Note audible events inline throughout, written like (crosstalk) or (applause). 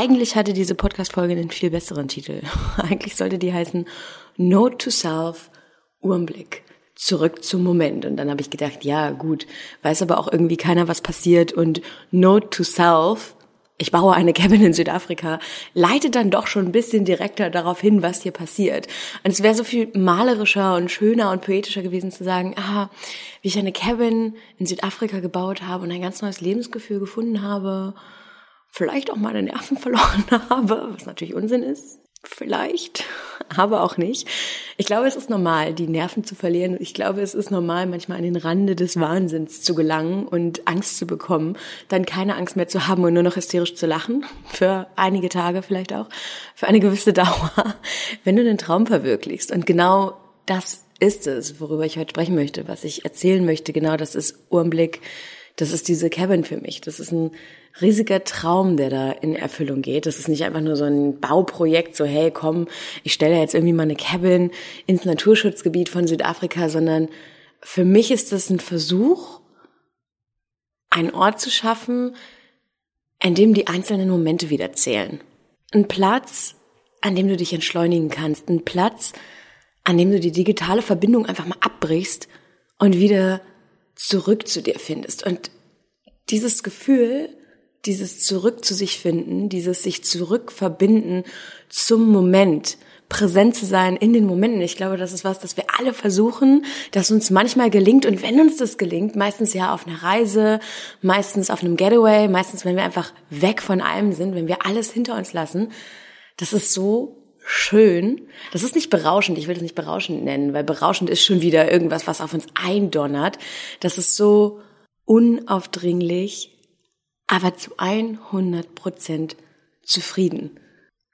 eigentlich hatte diese Podcast-Folge einen viel besseren Titel. (laughs) eigentlich sollte die heißen Note to Self, Urmblick. Zurück zum Moment. Und dann habe ich gedacht, ja, gut, weiß aber auch irgendwie keiner, was passiert. Und Note to Self, ich baue eine Cabin in Südafrika, leitet dann doch schon ein bisschen direkter darauf hin, was hier passiert. Und es wäre so viel malerischer und schöner und poetischer gewesen zu sagen, ah, wie ich eine Cabin in Südafrika gebaut habe und ein ganz neues Lebensgefühl gefunden habe, vielleicht auch meine Nerven (laughs) verloren habe, was natürlich Unsinn ist. Vielleicht, (laughs) aber auch nicht. Ich glaube, es ist normal, die Nerven zu verlieren. Ich glaube, es ist normal, manchmal an den Rande des Wahnsinns zu gelangen und Angst zu bekommen, dann keine Angst mehr zu haben und nur noch hysterisch zu lachen. (laughs) Für einige Tage vielleicht auch. Für eine gewisse Dauer. Wenn du den Traum verwirklichst. Und genau das ist es, worüber ich heute sprechen möchte, was ich erzählen möchte. Genau das ist Urmblick. Das ist diese Cabin für mich. Das ist ein riesiger Traum, der da in Erfüllung geht. Das ist nicht einfach nur so ein Bauprojekt, so hey, komm, ich stelle jetzt irgendwie mal eine Cabin ins Naturschutzgebiet von Südafrika, sondern für mich ist das ein Versuch, einen Ort zu schaffen, an dem die einzelnen Momente wieder zählen. Ein Platz, an dem du dich entschleunigen kannst. Ein Platz, an dem du die digitale Verbindung einfach mal abbrichst und wieder zurück zu dir findest. Und dieses Gefühl, dieses Zurück zu sich finden, dieses sich zurückverbinden zum Moment, präsent zu sein in den Momenten. Ich glaube, das ist was, das wir alle versuchen, das uns manchmal gelingt. Und wenn uns das gelingt, meistens ja auf einer Reise, meistens auf einem Getaway, meistens, wenn wir einfach weg von allem sind, wenn wir alles hinter uns lassen, das ist so schön. Das ist nicht berauschend. Ich will das nicht berauschend nennen, weil berauschend ist schon wieder irgendwas, was auf uns eindonnert. Das ist so unaufdringlich, aber zu 100 Prozent zufrieden.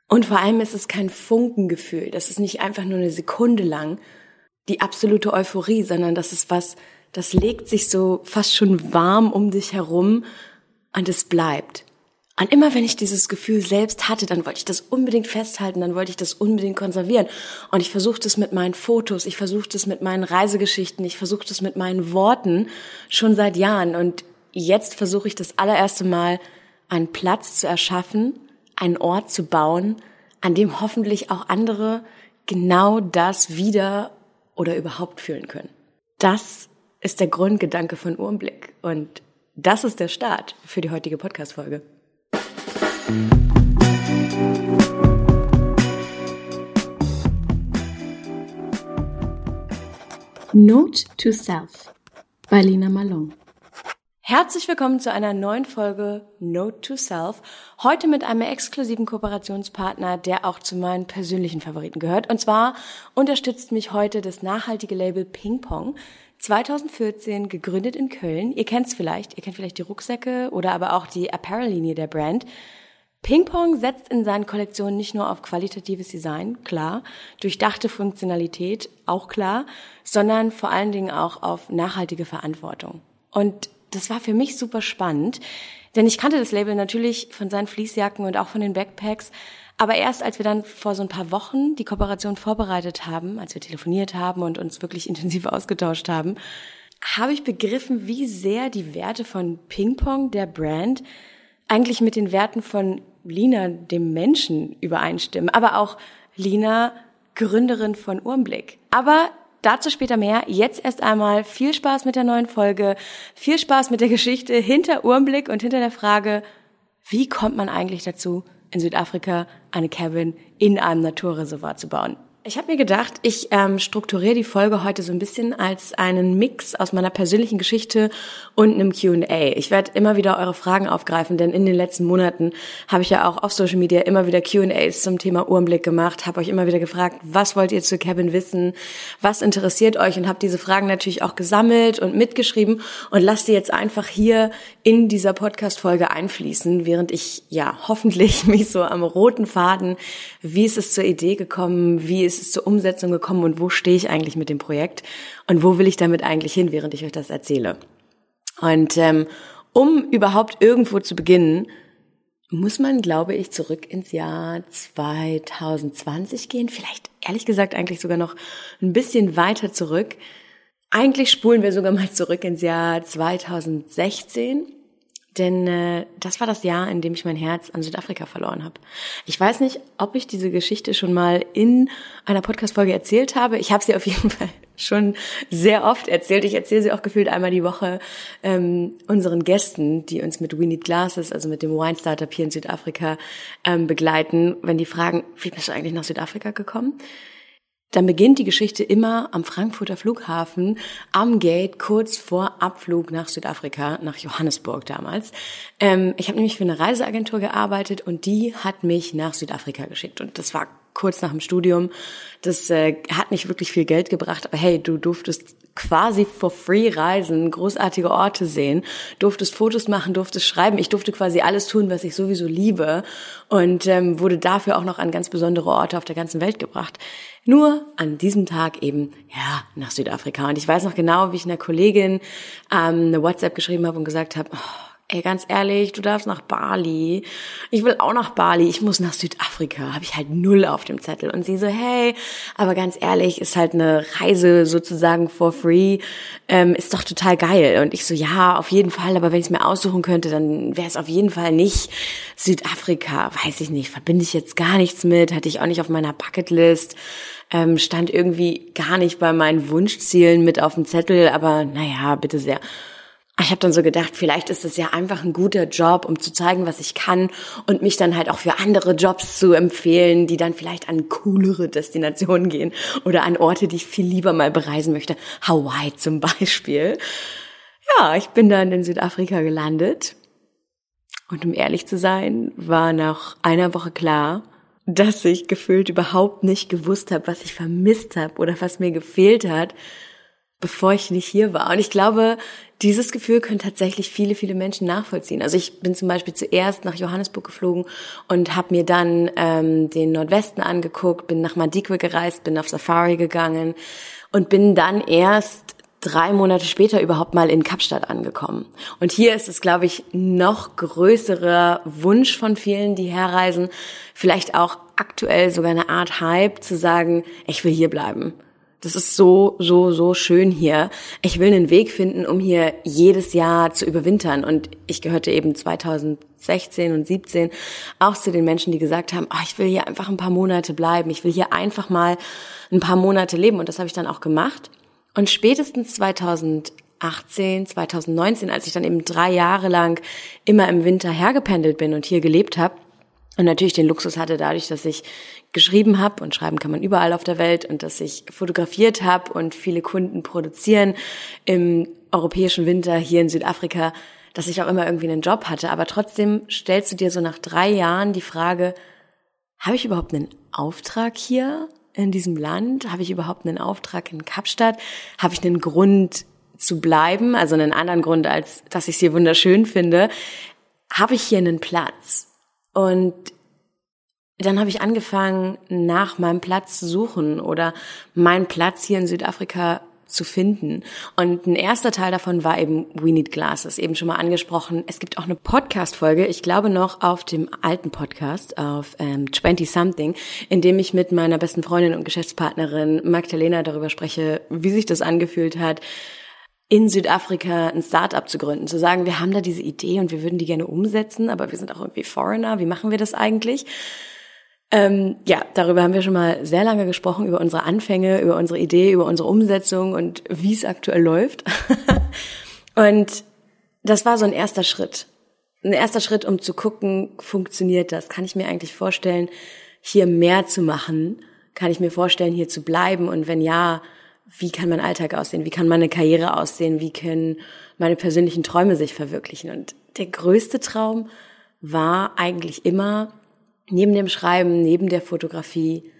Und vor allem ist es kein Funkengefühl. Das ist nicht einfach nur eine Sekunde lang die absolute Euphorie, sondern das ist was, das legt sich so fast schon warm um dich herum und es bleibt. Und immer wenn ich dieses Gefühl selbst hatte, dann wollte ich das unbedingt festhalten, dann wollte ich das unbedingt konservieren. Und ich versuchte es mit meinen Fotos, ich versuchte es mit meinen Reisegeschichten, ich versuchte es mit meinen Worten schon seit Jahren. Und jetzt versuche ich das allererste Mal, einen Platz zu erschaffen, einen Ort zu bauen, an dem hoffentlich auch andere genau das wieder oder überhaupt fühlen können. Das ist der Grundgedanke von Urmblick und das ist der Start für die heutige Podcast-Folge. Note to Self bei Lina Malone Herzlich willkommen zu einer neuen Folge Note to Self. Heute mit einem exklusiven Kooperationspartner, der auch zu meinen persönlichen Favoriten gehört. Und zwar unterstützt mich heute das nachhaltige Label Ping Pong. 2014 gegründet in Köln. Ihr kennt es vielleicht. Ihr kennt vielleicht die Rucksäcke oder aber auch die Apparel-Linie der Brand. Ping Pong setzt in seinen Kollektionen nicht nur auf qualitatives Design, klar, durchdachte Funktionalität, auch klar, sondern vor allen Dingen auch auf nachhaltige Verantwortung. Und das war für mich super spannend, denn ich kannte das Label natürlich von seinen Fließjacken und auch von den Backpacks. Aber erst als wir dann vor so ein paar Wochen die Kooperation vorbereitet haben, als wir telefoniert haben und uns wirklich intensiv ausgetauscht haben, habe ich begriffen, wie sehr die Werte von Ping Pong, der Brand, eigentlich mit den Werten von Lina, dem Menschen, übereinstimmen. Aber auch Lina, Gründerin von Urmblick. Aber Dazu später mehr. Jetzt erst einmal viel Spaß mit der neuen Folge, viel Spaß mit der Geschichte hinter Urmblick und hinter der Frage, wie kommt man eigentlich dazu, in Südafrika eine Cabin in einem Naturreservat zu bauen? Ich habe mir gedacht, ich ähm, strukturiere die Folge heute so ein bisschen als einen Mix aus meiner persönlichen Geschichte und einem Q&A. Ich werde immer wieder eure Fragen aufgreifen, denn in den letzten Monaten habe ich ja auch auf Social Media immer wieder Q&As zum Thema Uhrenblick gemacht, habe euch immer wieder gefragt, was wollt ihr zu Cabin wissen, was interessiert euch und habe diese Fragen natürlich auch gesammelt und mitgeschrieben und lasst sie jetzt einfach hier in dieser Podcast-Folge einfließen, während ich ja hoffentlich (laughs) mich so am roten Faden, wie ist es zur Idee gekommen, wie ist ist es zur Umsetzung gekommen und wo stehe ich eigentlich mit dem Projekt und wo will ich damit eigentlich hin, während ich euch das erzähle. Und ähm, um überhaupt irgendwo zu beginnen, muss man, glaube ich, zurück ins Jahr 2020 gehen. Vielleicht, ehrlich gesagt, eigentlich sogar noch ein bisschen weiter zurück. Eigentlich spulen wir sogar mal zurück ins Jahr 2016. Denn äh, das war das Jahr, in dem ich mein Herz an Südafrika verloren habe. Ich weiß nicht, ob ich diese Geschichte schon mal in einer Podcast-Folge erzählt habe. Ich habe sie auf jeden (laughs) Fall schon sehr oft erzählt. Ich erzähle sie auch gefühlt einmal die Woche ähm, unseren Gästen, die uns mit We Need Glasses, also mit dem Wine Startup hier in Südafrika ähm, begleiten, wenn die fragen, wie bist du eigentlich nach Südafrika gekommen? Dann beginnt die Geschichte immer am Frankfurter Flughafen, am Gate, kurz vor Abflug nach Südafrika, nach Johannesburg damals. Ähm, ich habe nämlich für eine Reiseagentur gearbeitet und die hat mich nach Südafrika geschickt. Und das war kurz nach dem Studium. Das äh, hat nicht wirklich viel Geld gebracht, aber hey, du durftest quasi for free reisen, großartige Orte sehen, durftest Fotos machen, durftest schreiben. Ich durfte quasi alles tun, was ich sowieso liebe und ähm, wurde dafür auch noch an ganz besondere Orte auf der ganzen Welt gebracht. Nur an diesem Tag eben, ja, nach Südafrika. Und ich weiß noch genau, wie ich einer Kollegin ähm, eine WhatsApp geschrieben habe und gesagt habe, oh, ey, ganz ehrlich, du darfst nach Bali. Ich will auch nach Bali. Ich muss nach Südafrika. Habe ich halt null auf dem Zettel. Und sie so, hey, aber ganz ehrlich, ist halt eine Reise sozusagen for free. Ähm, ist doch total geil. Und ich so, ja, auf jeden Fall. Aber wenn ich es mir aussuchen könnte, dann wäre es auf jeden Fall nicht Südafrika. Weiß ich nicht. Verbinde ich jetzt gar nichts mit. Hatte ich auch nicht auf meiner Bucketlist. Ähm, stand irgendwie gar nicht bei meinen Wunschzielen mit auf dem Zettel. Aber naja, bitte sehr. Ich habe dann so gedacht, vielleicht ist es ja einfach ein guter Job, um zu zeigen, was ich kann und mich dann halt auch für andere Jobs zu empfehlen, die dann vielleicht an coolere Destinationen gehen oder an Orte, die ich viel lieber mal bereisen möchte. Hawaii zum Beispiel. Ja, ich bin dann in Südafrika gelandet. Und um ehrlich zu sein, war nach einer Woche klar, dass ich gefühlt überhaupt nicht gewusst habe, was ich vermisst habe oder was mir gefehlt hat, bevor ich nicht hier war. Und ich glaube, dieses Gefühl können tatsächlich viele, viele Menschen nachvollziehen. Also ich bin zum Beispiel zuerst nach Johannesburg geflogen und habe mir dann ähm, den Nordwesten angeguckt, bin nach Madikwe gereist, bin auf Safari gegangen und bin dann erst drei Monate später überhaupt mal in Kapstadt angekommen. Und hier ist es, glaube ich, noch größerer Wunsch von vielen, die herreisen, vielleicht auch aktuell sogar eine Art Hype zu sagen, ich will hier bleiben. Das ist so, so, so schön hier. Ich will einen Weg finden, um hier jedes Jahr zu überwintern. Und ich gehörte eben 2016 und 17 auch zu den Menschen, die gesagt haben, oh, ich will hier einfach ein paar Monate bleiben. Ich will hier einfach mal ein paar Monate leben. Und das habe ich dann auch gemacht. Und spätestens 2018, 2019, als ich dann eben drei Jahre lang immer im Winter hergependelt bin und hier gelebt habe, und natürlich den Luxus hatte dadurch, dass ich geschrieben habe und schreiben kann man überall auf der Welt und dass ich fotografiert habe und viele Kunden produzieren im europäischen Winter hier in Südafrika, dass ich auch immer irgendwie einen Job hatte. Aber trotzdem stellst du dir so nach drei Jahren die Frage, habe ich überhaupt einen Auftrag hier in diesem Land? Habe ich überhaupt einen Auftrag in Kapstadt? Habe ich einen Grund zu bleiben? Also einen anderen Grund, als dass ich sie wunderschön finde. Habe ich hier einen Platz? Und dann habe ich angefangen, nach meinem Platz zu suchen oder meinen Platz hier in Südafrika zu finden. Und ein erster Teil davon war eben We Need Glasses, eben schon mal angesprochen. Es gibt auch eine Podcast-Folge, ich glaube noch auf dem alten Podcast, auf ähm, 20 Something, in dem ich mit meiner besten Freundin und Geschäftspartnerin Magdalena darüber spreche, wie sich das angefühlt hat, in Südafrika ein Startup zu gründen, zu sagen, wir haben da diese Idee und wir würden die gerne umsetzen, aber wir sind auch irgendwie Foreigner, wie machen wir das eigentlich? Ähm, ja, darüber haben wir schon mal sehr lange gesprochen, über unsere Anfänge, über unsere Idee, über unsere Umsetzung und wie es aktuell läuft. (laughs) und das war so ein erster Schritt. Ein erster Schritt, um zu gucken, funktioniert das? Kann ich mir eigentlich vorstellen, hier mehr zu machen? Kann ich mir vorstellen, hier zu bleiben? Und wenn ja, wie kann mein Alltag aussehen, wie kann meine Karriere aussehen, wie können meine persönlichen Träume sich verwirklichen. Und der größte Traum war eigentlich immer, neben dem Schreiben, neben der Fotografie,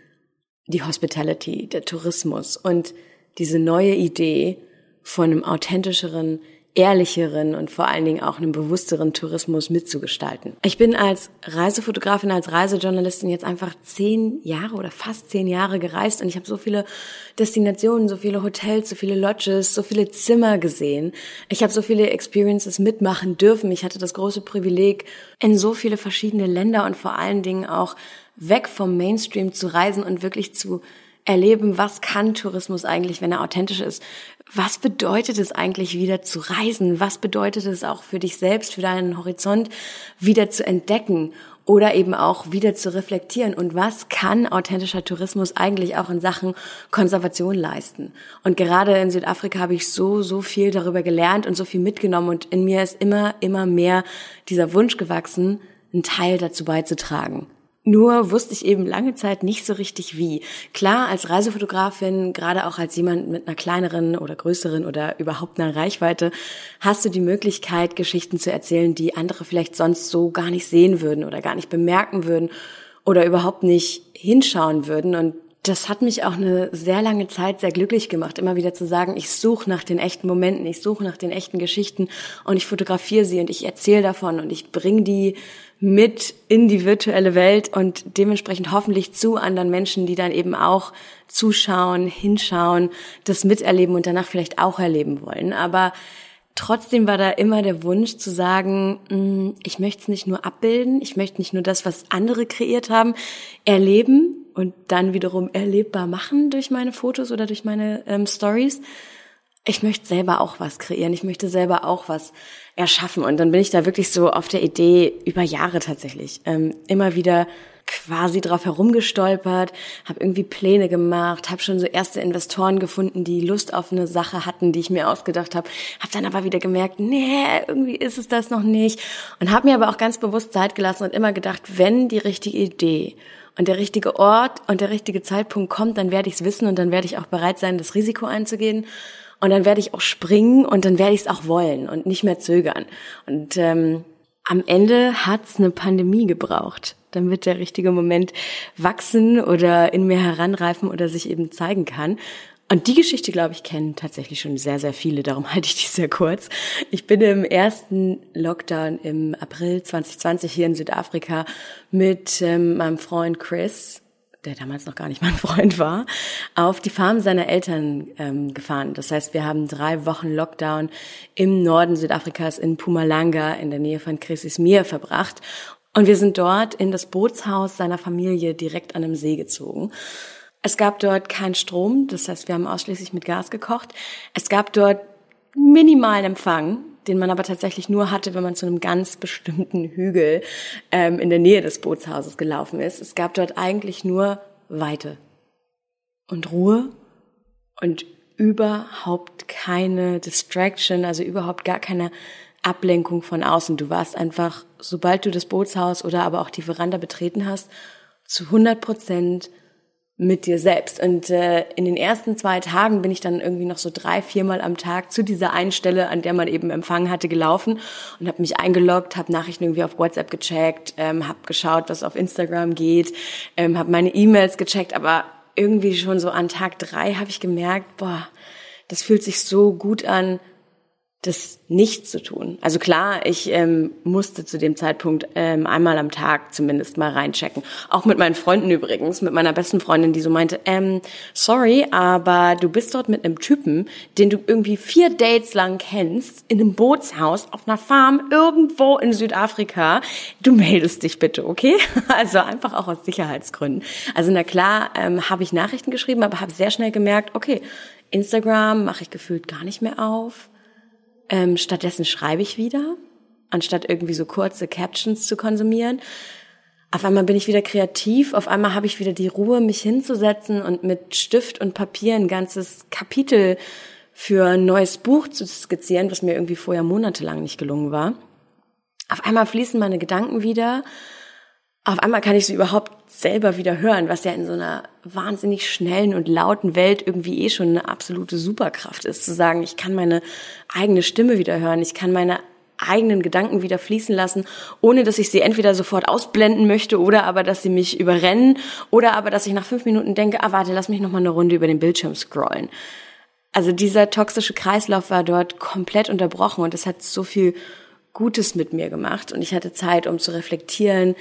die Hospitality, der Tourismus und diese neue Idee von einem authentischeren, ehrlicheren und vor allen Dingen auch einem bewussteren Tourismus mitzugestalten. Ich bin als Reisefotografin, als Reisejournalistin jetzt einfach zehn Jahre oder fast zehn Jahre gereist und ich habe so viele Destinationen, so viele Hotels, so viele Lodges, so viele Zimmer gesehen. Ich habe so viele Experiences mitmachen dürfen. Ich hatte das große Privileg, in so viele verschiedene Länder und vor allen Dingen auch weg vom Mainstream zu reisen und wirklich zu erleben, was kann Tourismus eigentlich, wenn er authentisch ist? Was bedeutet es eigentlich wieder zu reisen? Was bedeutet es auch für dich selbst, für deinen Horizont wieder zu entdecken oder eben auch wieder zu reflektieren? Und was kann authentischer Tourismus eigentlich auch in Sachen Konservation leisten? Und gerade in Südafrika habe ich so, so viel darüber gelernt und so viel mitgenommen und in mir ist immer, immer mehr dieser Wunsch gewachsen, einen Teil dazu beizutragen. Nur wusste ich eben lange Zeit nicht so richtig wie. Klar, als Reisefotografin, gerade auch als jemand mit einer kleineren oder größeren oder überhaupt einer Reichweite, hast du die Möglichkeit, Geschichten zu erzählen, die andere vielleicht sonst so gar nicht sehen würden oder gar nicht bemerken würden oder überhaupt nicht hinschauen würden. Und das hat mich auch eine sehr lange Zeit sehr glücklich gemacht, immer wieder zu sagen, ich suche nach den echten Momenten, ich suche nach den echten Geschichten und ich fotografiere sie und ich erzähle davon und ich bringe die mit in die virtuelle Welt und dementsprechend hoffentlich zu anderen Menschen, die dann eben auch zuschauen, hinschauen, das miterleben und danach vielleicht auch erleben wollen. Aber trotzdem war da immer der Wunsch zu sagen, mm, ich möchte es nicht nur abbilden, ich möchte nicht nur das, was andere kreiert haben, erleben und dann wiederum erlebbar machen durch meine Fotos oder durch meine ähm, Stories. Ich möchte selber auch was kreieren, ich möchte selber auch was erschaffen. Und dann bin ich da wirklich so auf der Idee über Jahre tatsächlich ähm, immer wieder quasi drauf herumgestolpert, habe irgendwie Pläne gemacht, habe schon so erste Investoren gefunden, die Lust auf eine Sache hatten, die ich mir ausgedacht habe, habe dann aber wieder gemerkt, nee, irgendwie ist es das noch nicht und habe mir aber auch ganz bewusst Zeit gelassen und immer gedacht, wenn die richtige Idee und der richtige Ort und der richtige Zeitpunkt kommt, dann werde ich es wissen und dann werde ich auch bereit sein, das Risiko einzugehen. Und dann werde ich auch springen und dann werde ich es auch wollen und nicht mehr zögern. Und ähm, am Ende hat's eine Pandemie gebraucht, damit der richtige Moment wachsen oder in mir heranreifen oder sich eben zeigen kann. Und die Geschichte, glaube ich, kennen tatsächlich schon sehr, sehr viele. Darum (laughs) halte ich die sehr kurz. Ich bin im ersten Lockdown im April 2020 hier in Südafrika mit ähm, meinem Freund Chris der damals noch gar nicht mein (laughs) Freund war, auf die Farm seiner Eltern ähm, gefahren. Das heißt, wir haben drei Wochen Lockdown im Norden Südafrikas in Pumalanga in der Nähe von Mir verbracht. Und wir sind dort in das Bootshaus seiner Familie direkt an einem See gezogen. Es gab dort keinen Strom, das heißt, wir haben ausschließlich mit Gas gekocht. Es gab dort minimalen Empfang den man aber tatsächlich nur hatte, wenn man zu einem ganz bestimmten Hügel ähm, in der Nähe des Bootshauses gelaufen ist. Es gab dort eigentlich nur Weite und Ruhe und überhaupt keine Distraction, also überhaupt gar keine Ablenkung von außen. Du warst einfach, sobald du das Bootshaus oder aber auch die Veranda betreten hast, zu 100 Prozent mit dir selbst. Und äh, in den ersten zwei Tagen bin ich dann irgendwie noch so drei, viermal am Tag zu dieser einen Stelle, an der man eben Empfang hatte, gelaufen und habe mich eingeloggt, habe Nachrichten irgendwie auf WhatsApp gecheckt, ähm, habe geschaut, was auf Instagram geht, ähm, habe meine E-Mails gecheckt, aber irgendwie schon so an Tag drei habe ich gemerkt, boah, das fühlt sich so gut an, das nicht zu tun. Also klar, ich ähm, musste zu dem Zeitpunkt ähm, einmal am Tag zumindest mal reinchecken. Auch mit meinen Freunden übrigens, mit meiner besten Freundin, die so meinte, ähm, sorry, aber du bist dort mit einem Typen, den du irgendwie vier Dates lang kennst, in einem Bootshaus auf einer Farm irgendwo in Südafrika. Du meldest dich bitte, okay? (laughs) Also einfach auch aus Sicherheitsgründen. Also na klar, ähm, habe ich Nachrichten geschrieben, aber habe sehr schnell gemerkt, okay, Instagram mache ich gefühlt gar nicht mehr auf. Ähm, stattdessen schreibe ich wieder, anstatt irgendwie so kurze Captions zu konsumieren. Auf einmal bin ich wieder kreativ, auf einmal habe ich wieder die Ruhe, mich hinzusetzen und mit Stift und Papier ein ganzes Kapitel für ein neues Buch zu skizzieren, was mir irgendwie vorher monatelang nicht gelungen war. Auf einmal fließen meine Gedanken wieder auf einmal kann ich sie überhaupt selber wieder hören, was ja in so einer wahnsinnig schnellen und lauten Welt irgendwie eh schon eine absolute Superkraft ist, zu sagen, ich kann meine eigene Stimme wieder hören, ich kann meine eigenen Gedanken wieder fließen lassen, ohne dass ich sie entweder sofort ausblenden möchte oder aber, dass sie mich überrennen oder aber, dass ich nach fünf Minuten denke, ah, warte, lass mich noch mal eine Runde über den Bildschirm scrollen. Also dieser toxische Kreislauf war dort komplett unterbrochen und es hat so viel Gutes mit mir gemacht und ich hatte Zeit, um zu reflektieren,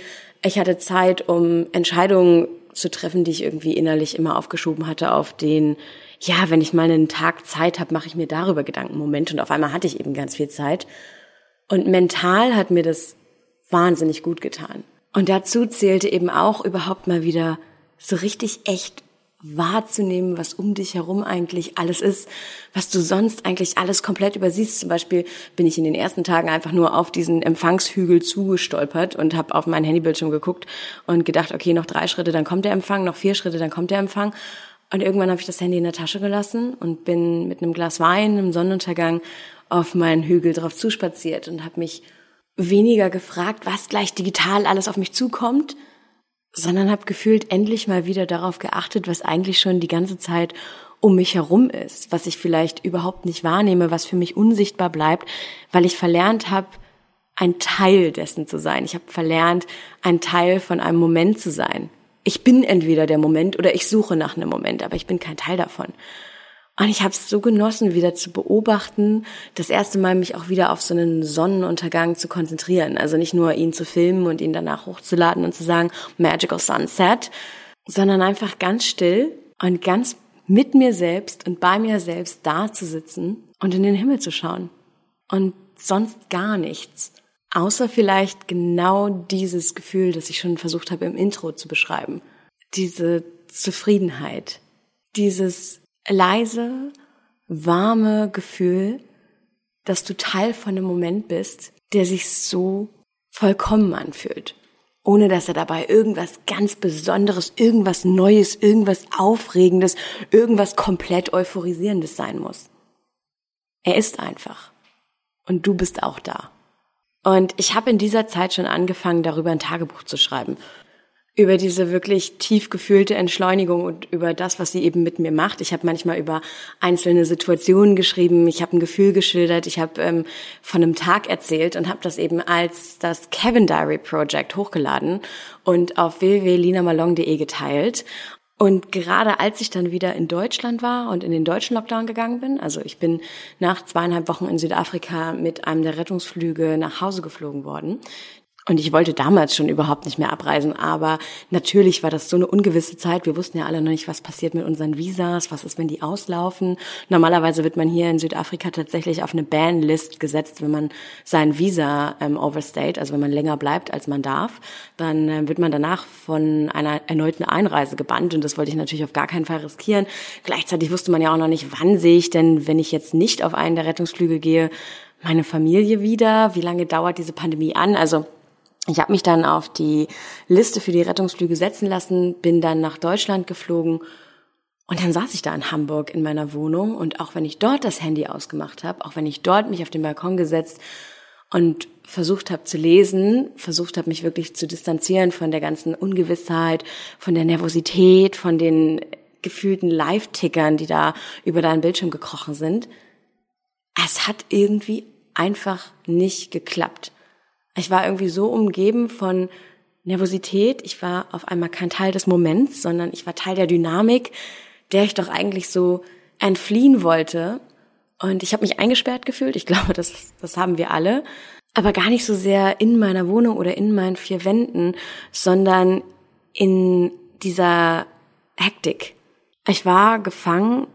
ich hatte Zeit, um Entscheidungen zu treffen, die ich irgendwie innerlich immer aufgeschoben hatte auf den, ja, wenn ich mal einen Tag Zeit habe, mache ich mir darüber Gedanken. Moment. Und auf einmal hatte ich eben ganz viel Zeit. Und mental hat mir das wahnsinnig gut getan. Und dazu zählte eben auch überhaupt mal wieder so richtig echt wahrzunehmen, was um dich herum eigentlich alles ist, was du sonst eigentlich alles komplett übersiehst. Zum Beispiel bin ich in den ersten Tagen einfach nur auf diesen Empfangshügel zugestolpert und habe auf mein Handybildschirm geguckt und gedacht, okay, noch drei Schritte, dann kommt der Empfang, noch vier Schritte, dann kommt der Empfang. Und irgendwann habe ich das Handy in der Tasche gelassen und bin mit einem Glas Wein im Sonnenuntergang auf meinen Hügel drauf zuspaziert und habe mich weniger gefragt, was gleich digital alles auf mich zukommt, sondern habe gefühlt endlich mal wieder darauf geachtet, was eigentlich schon die ganze Zeit um mich herum ist, was ich vielleicht überhaupt nicht wahrnehme, was für mich unsichtbar bleibt, weil ich verlernt habe, ein Teil dessen zu sein. Ich habe verlernt, ein Teil von einem Moment zu sein. Ich bin entweder der Moment oder ich suche nach einem Moment, aber ich bin kein Teil davon. Und ich habe es so genossen, wieder zu beobachten, das erste Mal mich auch wieder auf so einen Sonnenuntergang zu konzentrieren. Also nicht nur ihn zu filmen und ihn danach hochzuladen und zu sagen, Magical Sunset, sondern einfach ganz still und ganz mit mir selbst und bei mir selbst da zu sitzen und in den Himmel zu schauen. Und sonst gar nichts. Außer vielleicht genau dieses Gefühl, das ich schon versucht habe im Intro zu beschreiben. Diese Zufriedenheit, dieses leise, warme Gefühl, dass du Teil von einem Moment bist, der sich so vollkommen anfühlt, ohne dass er dabei irgendwas ganz Besonderes, irgendwas Neues, irgendwas Aufregendes, irgendwas komplett Euphorisierendes sein muss. Er ist einfach. Und du bist auch da. Und ich habe in dieser Zeit schon angefangen, darüber ein Tagebuch zu schreiben über diese wirklich tief gefühlte Entschleunigung und über das, was sie eben mit mir macht. Ich habe manchmal über einzelne Situationen geschrieben, ich habe ein Gefühl geschildert, ich habe ähm, von einem Tag erzählt und habe das eben als das Kevin Diary Project hochgeladen und auf www.linamalong.de geteilt. Und gerade als ich dann wieder in Deutschland war und in den deutschen Lockdown gegangen bin, also ich bin nach zweieinhalb Wochen in Südafrika mit einem der Rettungsflüge nach Hause geflogen worden, und ich wollte damals schon überhaupt nicht mehr abreisen, aber natürlich war das so eine ungewisse Zeit. Wir wussten ja alle noch nicht, was passiert mit unseren Visas, was ist, wenn die auslaufen. Normalerweise wird man hier in Südafrika tatsächlich auf eine Ban-List gesetzt, wenn man sein Visa ähm, overstayt, also wenn man länger bleibt, als man darf, dann äh, wird man danach von einer erneuten Einreise gebannt und das wollte ich natürlich auf gar keinen Fall riskieren. Gleichzeitig wusste man ja auch noch nicht, wann sehe ich denn, wenn ich jetzt nicht auf einen der Rettungsflüge gehe, meine Familie wieder? Wie lange dauert diese Pandemie an? Also ich habe mich dann auf die Liste für die Rettungsflüge setzen lassen, bin dann nach Deutschland geflogen und dann saß ich da in Hamburg in meiner Wohnung und auch wenn ich dort das Handy ausgemacht habe, auch wenn ich dort mich auf den Balkon gesetzt und versucht habe zu lesen, versucht habe mich wirklich zu distanzieren von der ganzen Ungewissheit, von der Nervosität, von den gefühlten Live-Tickern, die da über deinen Bildschirm gekrochen sind. Es hat irgendwie einfach nicht geklappt. Ich war irgendwie so umgeben von Nervosität. Ich war auf einmal kein Teil des Moments, sondern ich war Teil der Dynamik, der ich doch eigentlich so entfliehen wollte. Und ich habe mich eingesperrt gefühlt. Ich (laughs) glaube, das, das haben wir alle. Aber gar nicht so sehr in meiner Wohnung oder in meinen vier Wänden, sondern in dieser Hektik. Ich war gefangen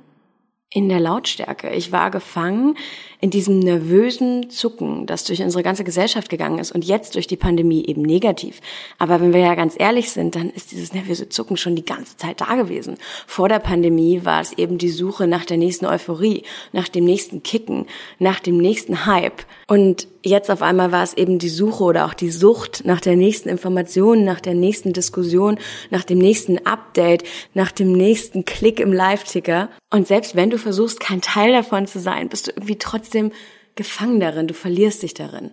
in der Lautstärke. Ich war gefangen in diesem nervösen Zucken, das durch unsere ganze Gesellschaft gegangen ist und jetzt durch die Pandemie eben negativ. Aber wenn wir ja ganz ehrlich sind, dann ist dieses nervöse Zucken schon die ganze Zeit da gewesen. Vor der Pandemie war es eben die Suche nach der nächsten Euphorie, nach dem nächsten Kicken, nach dem nächsten Hype. Und jetzt auf einmal war es eben die Suche oder auch die Sucht nach der nächsten Information, nach der nächsten Diskussion, nach dem nächsten Update, nach dem nächsten Klick im Live-Ticker. Und selbst wenn du versuchst, kein Teil davon zu sein, bist du irgendwie trotzdem gefangen darin, du verlierst dich darin.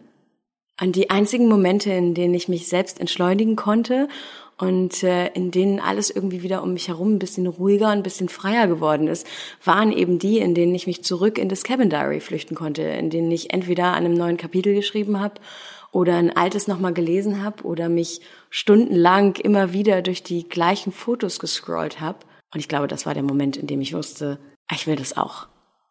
An die einzigen Momente, in denen ich mich selbst entschleunigen konnte und äh, in denen alles irgendwie wieder um mich herum ein bisschen ruhiger und ein bisschen freier geworden ist, waren eben die, in denen ich mich zurück in das Cabin Diary flüchten konnte, in denen ich entweder an einem neuen Kapitel geschrieben habe oder ein altes nochmal gelesen habe oder mich stundenlang immer wieder durch die gleichen Fotos gescrollt habe. Und ich glaube, das war der Moment, in dem ich wusste, ich will das auch.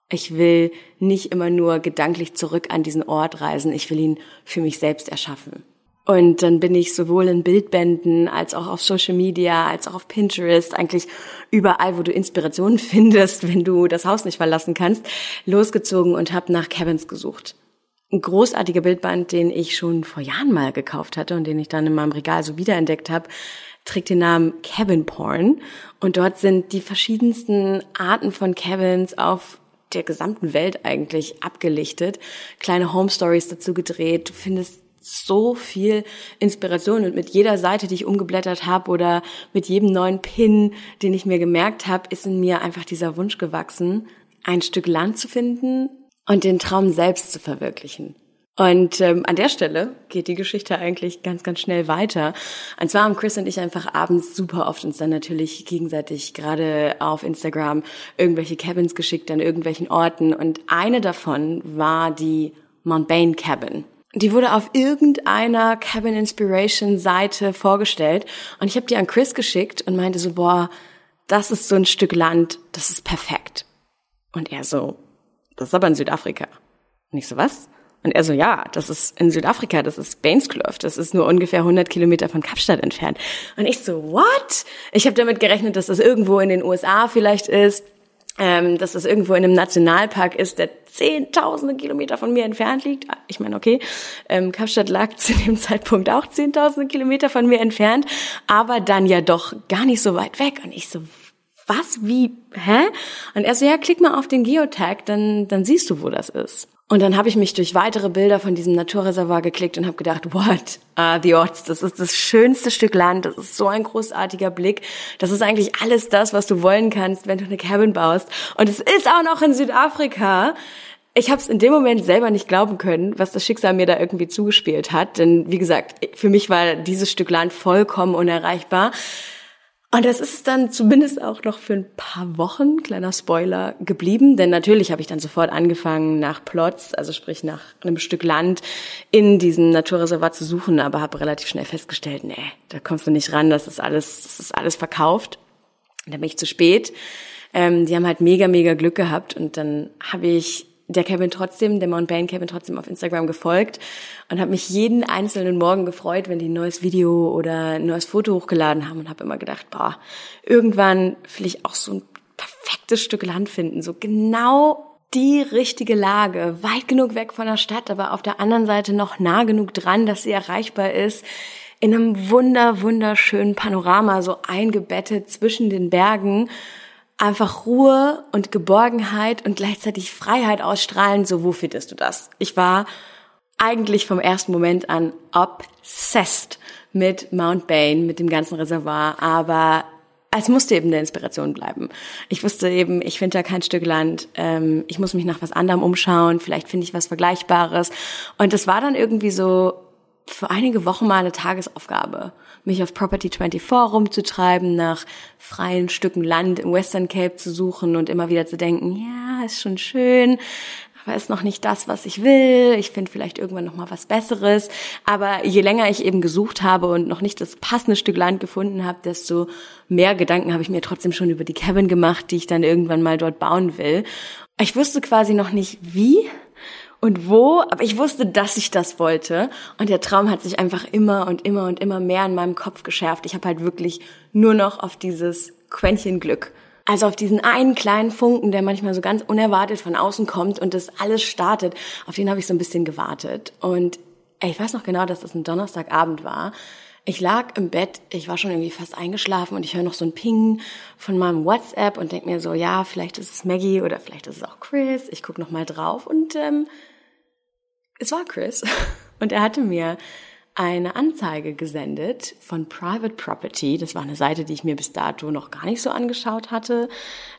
Ich will nicht immer nur gedanklich zurück an diesen Ort reisen, ich will ihn für mich selbst erschaffen. Und dann bin ich sowohl in Bildbänden als auch auf Social Media, als auch auf Pinterest, eigentlich überall, wo du Inspirationen (laughs) findest, wenn du das Haus nicht verlassen kannst, losgezogen und habe nach Cabins gesucht. ein großartiger Bildband, den ich schon vor Jahren mal gekauft hatte und den ich dann in meinem Regal so wiederentdeckt habe, trägt den Namen Cabin Porn. Und dort sind die verschiedensten Arten von Cabins auf der gesamten Welt eigentlich abgelichtet, kleine Home Stories dazu gedreht. Du findest so viel Inspiration und mit jeder Seite, die ich umgeblättert habe oder mit jedem neuen Pin, den ich mir gemerkt habe, ist in mir einfach dieser Wunsch gewachsen, ein Stück Land zu finden und den Traum selbst zu verwirklichen. Und ähm, an der Stelle geht die Geschichte eigentlich ganz, ganz schnell weiter. Und zwar haben Chris und ich einfach abends super oft uns dann natürlich gegenseitig gerade auf Instagram irgendwelche Cabins geschickt an irgendwelchen Orten. Und eine davon war die Mount Bain Cabin. Die wurde auf irgendeiner Cabin Inspiration Seite vorgestellt und ich habe die an Chris geschickt und meinte so, boah, das ist so ein Stück Land, das ist perfekt. Und er so, das ist aber in Südafrika. Und ich so, was? Und er so, ja, das ist in Südafrika, das ist Bainscliffe, das ist nur ungefähr 100 Kilometer von Kapstadt entfernt. Und ich so, what? Ich habe damit gerechnet, dass das irgendwo in den USA vielleicht ist, ähm, dass das irgendwo in einem Nationalpark ist, der zehntausende Kilometer von mir entfernt liegt. Ich meine, okay, ähm, Kapstadt lag (laughs) zu dem Zeitpunkt auch zehntausende Kilometer von mir entfernt, aber dann ja doch gar nicht so weit weg. Und ich so, was, wie, hä? Und er so, ja, klick mal auf den Geotag, dann, dann siehst du, wo das ist. Und dann habe ich mich durch weitere Bilder von diesem Naturreservoir geklickt und habe gedacht, what are the odds? Das ist das schönste Stück Land, das ist so ein großartiger Blick. Das ist eigentlich alles das, was du wollen kannst, wenn du eine Cabin baust. Und es ist auch noch in Südafrika. Ich habe es in dem Moment selber nicht glauben können, was das Schicksal mir da irgendwie zugespielt hat. Denn wie gesagt, für mich war dieses Stück Land vollkommen unerreichbar. Und das ist dann zumindest auch noch für ein paar Wochen, kleiner Spoiler, geblieben. Denn natürlich habe ich dann sofort angefangen, nach Plots, also sprich nach einem Stück Land in diesem Naturreservat zu suchen, aber habe relativ schnell festgestellt, nee, da kommst du nicht ran, das ist alles, das ist alles verkauft. Und dann bin ich zu spät. Ähm, die haben halt mega, mega Glück gehabt und dann habe ich der Kevin trotzdem, der Mount Bain Kevin trotzdem auf Instagram gefolgt und habe mich jeden einzelnen Morgen gefreut, wenn die ein neues Video oder ein neues Foto hochgeladen haben und habe immer gedacht, boah, irgendwann will ich auch so ein perfektes Stück Land finden, so genau die richtige Lage, weit genug weg von der Stadt, aber auf der anderen Seite noch nah genug dran, dass sie erreichbar ist, in einem wunder, wunderschönen Panorama, so eingebettet zwischen den Bergen einfach Ruhe und Geborgenheit und gleichzeitig Freiheit ausstrahlen, so wo findest du das? Ich war eigentlich vom ersten Moment an obsessed mit Mount Bain, mit dem ganzen Reservoir, aber es musste eben eine Inspiration bleiben. Ich wusste eben, ich finde da kein Stück Land, ähm, ich muss mich nach was anderem umschauen, vielleicht finde ich was Vergleichbares. Und das war dann irgendwie so für einige Wochen mal eine Tagesaufgabe mich auf Property 24 rumzutreiben, nach freien Stücken Land im Western Cape zu suchen und immer wieder zu denken, ja, ist schon schön, aber ist noch nicht das, was ich will. Ich finde vielleicht irgendwann noch mal was Besseres. Aber je länger ich eben gesucht habe und noch nicht das passende Stück Land gefunden habe, desto mehr Gedanken habe ich mir trotzdem schon über die Cabin gemacht, die ich dann irgendwann mal dort bauen will. Ich wusste quasi noch nicht wie, und wo, aber ich wusste, dass ich das wollte. Und der Traum hat sich einfach immer und immer und immer mehr in meinem Kopf geschärft. Ich habe halt wirklich nur noch auf dieses Quäntchen Glück. Also auf diesen einen kleinen Funken, der manchmal so ganz unerwartet von außen kommt und das alles startet, auf den habe ich so ein bisschen gewartet. Und ey, ich weiß noch genau, dass das ein Donnerstagabend war. Ich lag im Bett, ich war schon irgendwie fast eingeschlafen und ich höre noch so ein Ping von meinem WhatsApp und denk mir so, ja, vielleicht ist es Maggie oder vielleicht ist es auch Chris. Ich guck noch mal drauf und ähm, es war Chris (laughs) und er hatte mir eine Anzeige gesendet von Private Property. Das war eine Seite, die ich mir bis dato noch gar nicht so angeschaut hatte.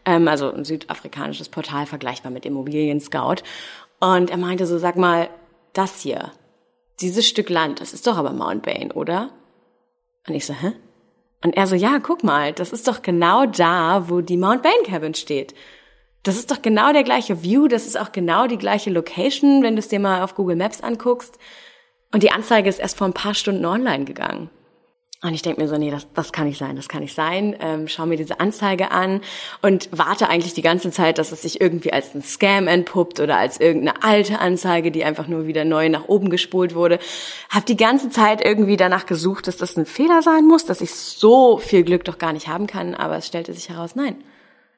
Ähm, also ein südafrikanisches Portal vergleichbar mit Immobilien Scout. Und er meinte so, sag mal, das hier, dieses Stück Land, das ist doch aber Mount Bain, oder? Und ich so, hä? Und er so, ja, guck mal, das ist doch genau da, wo die Mount Bain Cabin steht. Das ist doch genau der gleiche View, das ist auch genau die gleiche Location, wenn du es dir mal auf Google Maps anguckst. Und die Anzeige ist erst vor ein paar Stunden online gegangen. Und ich denke mir so, nee, das, das kann nicht sein, das kann nicht sein. Ähm, schau mir diese Anzeige an und warte eigentlich die ganze Zeit, dass es sich irgendwie als ein Scam entpuppt oder als irgendeine alte Anzeige, die einfach nur wieder neu nach oben gespult wurde. Hab die ganze Zeit irgendwie danach gesucht, dass das ein Fehler sein muss, dass ich so viel Glück doch gar nicht haben kann, aber es stellte sich heraus, nein.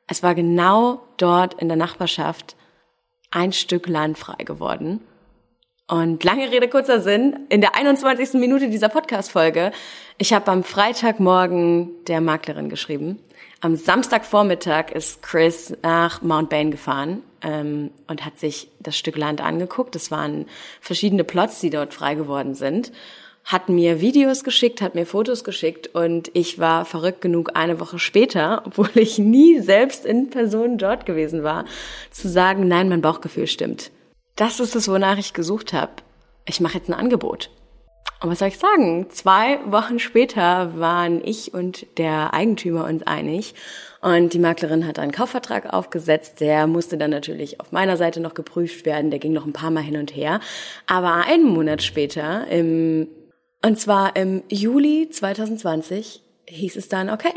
Es war genau dort in der Nachbarschaft ein Stück Land frei geworden Und lange Rede, kurzer Sinn, in der 21. Minute dieser Podcast-Folge, ich habe am Freitagmorgen der Maklerin geschrieben. Am Samstagvormittag ist Chris nach Mount Bain gefahren ähm, und hat sich das Stück Land angeguckt. Es waren verschiedene Plots, die dort frei geworden sind. Hat mir Videos geschickt, hat mir Fotos geschickt und ich war verrückt genug, eine Woche später, (laughs) obwohl ich nie selbst in Person dort gewesen war, zu sagen, nein, mein Bauchgefühl stimmt das ist es, wonach ich gesucht habe. Ich mache jetzt ein Angebot. Und was soll ich sagen? Zwei Wochen später waren ich und der Eigentümer uns einig. Und die Maklerin hat einen Kaufvertrag aufgesetzt. Der musste dann natürlich auf meiner Seite noch geprüft werden. Der ging noch ein paar Mal hin und her. Aber einen Monat später, im, und zwar im Juli 2020, hieß es dann, okay,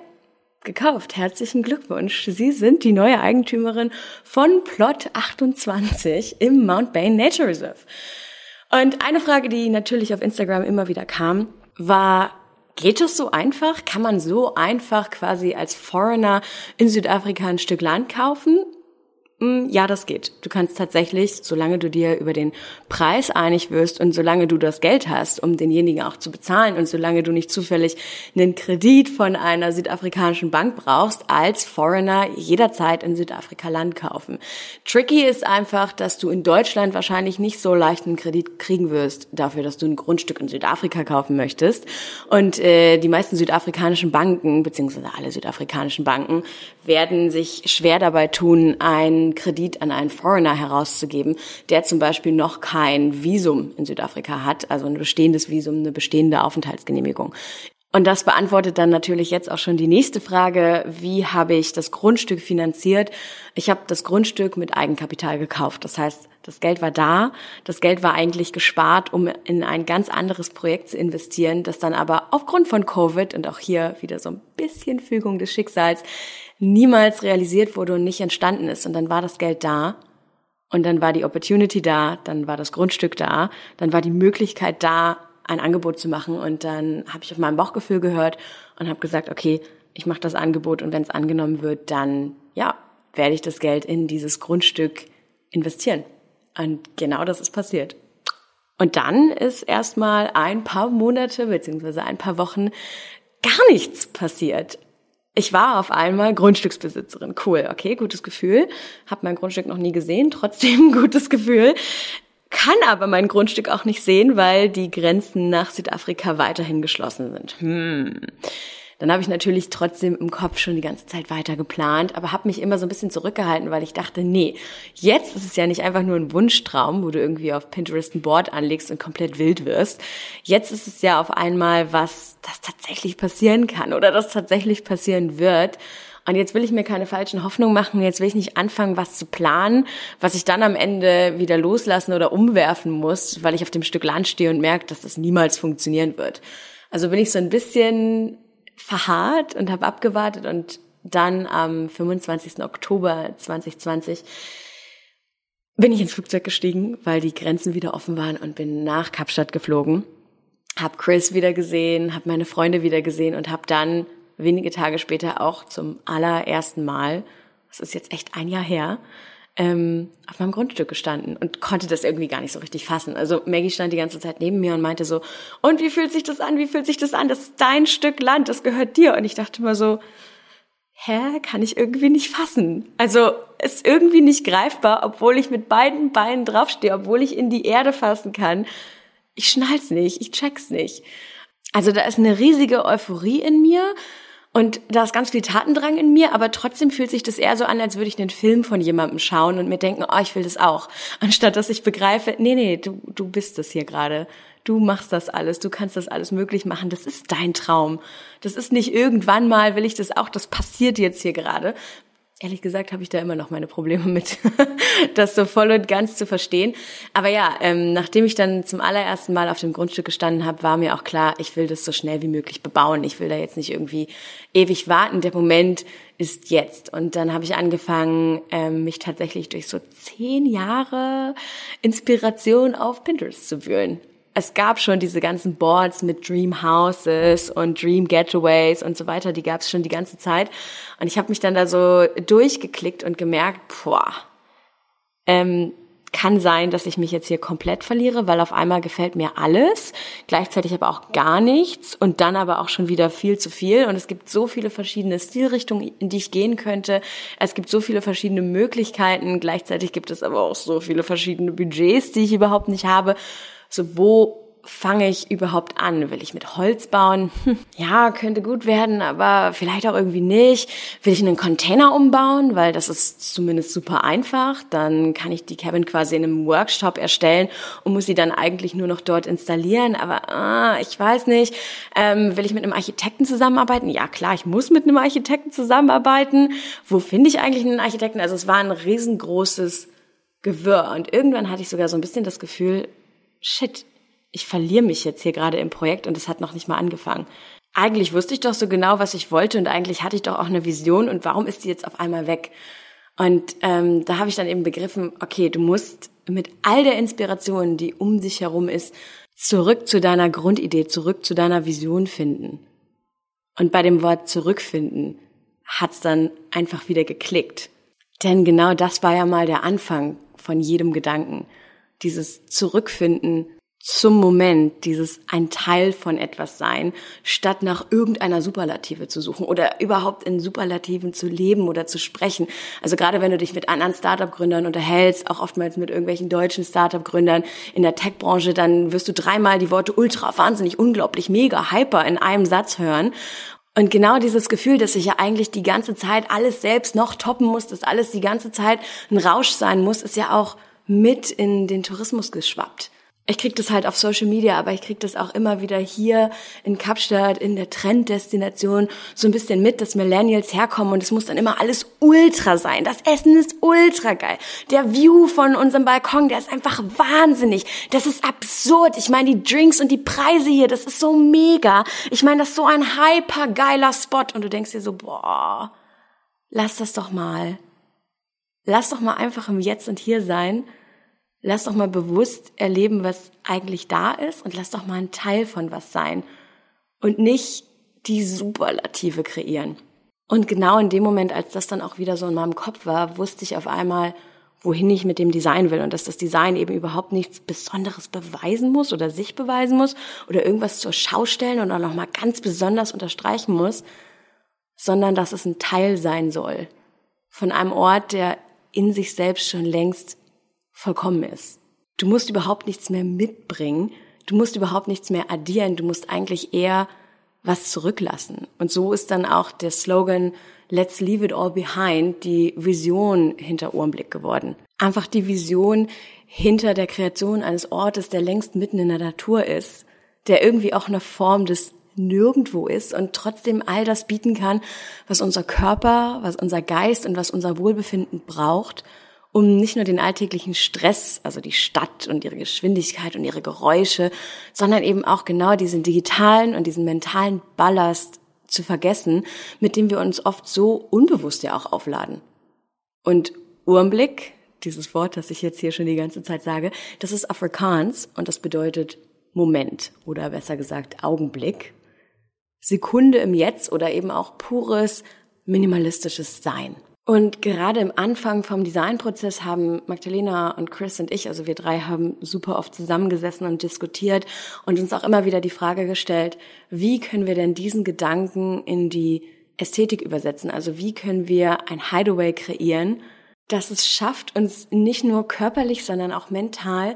gekauft. Herzlichen Glückwunsch. Sie sind die neue Eigentümerin von Plot 28 im Mount Bain Nature Reserve. Und eine Frage, die natürlich auf Instagram immer wieder kam, war, geht das so einfach? Kann man so einfach quasi als Foreigner in Südafrika ein Stück Land kaufen? Hm, ja, das geht. Du kannst tatsächlich, solange du dir über den Preis einig wirst und solange du das Geld hast, um denjenigen auch zu bezahlen und solange du nicht zufällig einen Kredit von einer südafrikanischen Bank brauchst, als Foreigner jederzeit in Südafrika Land kaufen. Tricky ist einfach, dass du in Deutschland wahrscheinlich nicht so leicht einen Kredit kriegen wirst dafür, dass du ein Grundstück in Südafrika kaufen möchtest. Und äh, die meisten südafrikanischen Banken, beziehungsweise alle südafrikanischen Banken, werden sich schwer dabei tun, ein Kredit an einen Foreigner herauszugeben, der zum Beispiel noch kein Visum in Südafrika hat, also ein bestehendes Visum, eine bestehende Aufenthaltsgenehmigung. Und das beantwortet dann natürlich jetzt auch schon die nächste Frage, wie habe ich das Grundstück finanziert? Ich habe das Grundstück mit Eigenkapital gekauft. Das heißt, das Geld war da, das Geld war eigentlich gespart, um in ein ganz anderes Projekt zu investieren, das dann aber aufgrund von Covid und auch hier wieder so ein bisschen Fügung des Schicksals niemals realisiert wurde und nicht entstanden ist. Und dann war das Geld da und dann war die Opportunity da, dann war das Grundstück da, dann war die Möglichkeit da, ein Angebot zu machen. Und dann habe ich auf mein Bauchgefühl gehört und habe gesagt, okay, ich mache das Angebot und wenn es angenommen wird, dann ja, werde ich das Geld in dieses Grundstück investieren. Und genau das ist passiert. Und dann ist erstmal ein paar Monate beziehungsweise ein paar Wochen gar nichts passiert ich war auf einmal Grundstücksbesitzerin. Cool, okay, gutes Gefühl. Hab mein Grundstück noch nie gesehen, (laughs) trotzdem gutes Gefühl. Kann aber mein Grundstück auch nicht sehen, weil die Grenzen nach Südafrika weiterhin geschlossen sind. Hm. Dann habe ich natürlich trotzdem im Kopf schon die ganze Zeit weiter geplant, aber habe mich immer so ein bisschen zurückgehalten, weil ich dachte, nee, jetzt ist es ja nicht einfach nur ein Wunschtraum, wo du irgendwie auf Pinterest ein Board anlegst und komplett wild wirst. Jetzt ist es ja auf einmal was, das tatsächlich passieren kann oder das tatsächlich passieren wird. Und jetzt will ich mir keine falschen Hoffnungen machen. Jetzt will ich nicht anfangen, was zu planen, was ich dann am Ende wieder loslassen oder umwerfen muss, weil ich auf dem Stück Land stehe und merke, dass das niemals funktionieren wird. Also bin ich so ein bisschen verharrt und habe abgewartet und dann am 25. Oktober 2020 bin ich ins Flugzeug gestiegen, weil die Grenzen wieder offen waren und bin nach Kapstadt geflogen. Hab Chris wieder gesehen, hab meine Freunde wieder gesehen und hab dann wenige Tage später auch zum allerersten Mal, das ist jetzt echt ein Jahr her, ähm, auf meinem Grundstück gestanden und konnte das irgendwie gar nicht so richtig fassen. Also Maggie stand die ganze Zeit neben mir und meinte so, und wie fühlt sich das an? Wie fühlt sich das an? Das ist dein Stück Land, das gehört dir. Und ich dachte mal so, hä, kann ich irgendwie nicht fassen. Also ist irgendwie nicht greifbar, obwohl ich mit beiden Beinen draufstehe, obwohl ich in die Erde fassen kann. Ich schnall's nicht, ich check's nicht. Also da ist eine riesige Euphorie in mir und da ist ganz viel Tatendrang in mir, aber trotzdem fühlt sich das eher so an, als würde ich einen Film von jemandem schauen und mir denken, oh, ich will das auch. (laughs) Anstatt dass ich begreife, nee, nee, du, du bist das hier gerade. Du machst das alles, du kannst das alles möglich machen. Das ist dein Traum. Das ist nicht irgendwann mal, will ich das auch, das passiert jetzt hier gerade ehrlich gesagt habe ich da immer noch meine Probleme mit, (laughs) das so voll und ganz zu verstehen. Aber ja, ähm, nachdem ich dann zum allerersten Mal auf dem Grundstück gestanden habe, war mir auch klar, ich will das so schnell wie möglich bebauen. Ich will da jetzt nicht irgendwie ewig warten. Der Moment ist jetzt. Und dann habe ich angefangen, ähm, mich tatsächlich durch so zehn Jahre Inspiration auf Pinterest zu wühlen es gab schon diese ganzen Boards mit Dream Houses und Dream Getaways und so weiter, die gab es schon die ganze Zeit. Und ich habe mich dann da so durchgeklickt und gemerkt, boah, ähm, kann sein, dass ich mich jetzt hier komplett verliere, weil auf einmal gefällt mir alles, gleichzeitig aber auch gar nichts und dann aber auch schon wieder viel zu viel. Und es gibt so viele verschiedene Stilrichtungen, in die ich gehen könnte. Es gibt so viele verschiedene Möglichkeiten. Gleichzeitig gibt es aber auch so viele verschiedene Budgets, die ich überhaupt nicht habe. So, wo fange ich überhaupt an? Will ich mit Holz bauen? Hm, (laughs) ja, könnte gut werden, aber vielleicht auch irgendwie nicht. Will ich einen Container umbauen? Weil das ist zumindest super einfach. Dann kann ich die Cabin quasi in einem Workshop erstellen und muss sie dann eigentlich nur noch dort installieren. Aber ah, ich weiß nicht. Ähm, will ich mit einem Architekten zusammenarbeiten? Ja, klar, ich muss mit einem Architekten zusammenarbeiten. Wo finde ich eigentlich einen Architekten? Also es war ein riesengroßes Gewirr. Und irgendwann hatte ich sogar so ein bisschen das Gefühl, shit, ich verliere mich jetzt hier gerade im Projekt und es hat noch nicht mal angefangen. Eigentlich wusste ich doch so genau, was ich wollte und eigentlich hatte ich doch auch eine Vision und warum ist die jetzt auf einmal weg? Und ähm, da habe ich dann eben begriffen, okay, du musst mit all der Inspiration, die um dich herum ist, zurück zu deiner Grundidee, zurück zu deiner Vision finden. Und bei dem Wort zurückfinden hat's dann einfach wieder geklickt. Denn genau das war ja mal der Anfang von jedem Gedanken. Dieses Zurückfinden zum Moment dieses ein Teil von etwas sein, statt nach irgendeiner Superlative zu suchen oder überhaupt in Superlativen zu leben oder zu sprechen. Also gerade wenn du dich mit anderen Startup-Gründern unterhältst, auch oftmals mit irgendwelchen deutschen Startup-Gründern in der Tech-Branche, dann wirst du dreimal die Worte ultra, wahnsinnig, unglaublich, mega, hyper in einem Satz hören. Und genau dieses Gefühl, dass ich ja eigentlich die ganze Zeit alles selbst noch toppen muss, dass alles die ganze Zeit ein Rausch sein muss, ist ja auch mit in den Tourismus geschwappt ich krieg das halt auf Social Media, aber ich krieg das auch immer wieder hier in Kapstadt, in der Trenddestination, so ein bisschen mit, dass Millennials herkommen und es muss dann immer alles ultra sein. Das Essen ist ultra geil. Der View von unserem Balkon, der ist einfach wahnsinnig. Das ist absurd. Ich meine, die Drinks und die Preise hier, das ist so mega. Ich meine, das ist so ein hyper geiler Spot und du denkst dir so, boah, lass das doch mal. Lass doch mal einfach im Jetzt und Hier sein Lass doch mal bewusst erleben, was eigentlich da ist und lass doch mal ein Teil von was sein und nicht die Superlative kreieren. Und genau in dem Moment, als das dann auch wieder so in meinem Kopf war, wusste ich auf einmal, wohin ich mit dem Design will und dass das Design eben überhaupt nichts Besonderes beweisen muss oder sich beweisen muss oder irgendwas zur Schau stellen oder nochmal ganz besonders unterstreichen muss, sondern dass es ein Teil sein soll von einem Ort, der in sich selbst schon längst vollkommen ist. Du musst überhaupt nichts mehr mitbringen, du musst überhaupt nichts mehr addieren, du musst eigentlich eher was zurücklassen. Und so ist dann auch der Slogan Let's Leave It All Behind die Vision hinter Ohrenblick geworden. Einfach die Vision hinter der Kreation eines Ortes, der längst mitten in der Natur ist, der irgendwie auch eine Form des Nirgendwo ist und trotzdem all das bieten kann, was unser Körper, was unser Geist und was unser Wohlbefinden braucht, um nicht nur den alltäglichen Stress, also die Stadt und ihre Geschwindigkeit und ihre Geräusche, sondern eben auch genau diesen digitalen und diesen mentalen Ballast zu vergessen, mit dem wir uns oft so unbewusst ja auch aufladen. Und Urmblick, dieses Wort, das ich jetzt hier schon die ganze Zeit sage, das ist Afrikaans und das bedeutet Moment oder besser gesagt Augenblick, Sekunde im Jetzt oder eben auch pures minimalistisches Sein. Und gerade im Anfang vom Designprozess haben Magdalena und Chris und ich, also wir drei, haben super oft zusammengesessen und diskutiert und uns auch immer wieder die Frage gestellt, wie können wir denn diesen Gedanken in die Ästhetik übersetzen? Also wie können wir ein Hideaway kreieren, das es schafft, uns nicht nur körperlich, sondern auch mental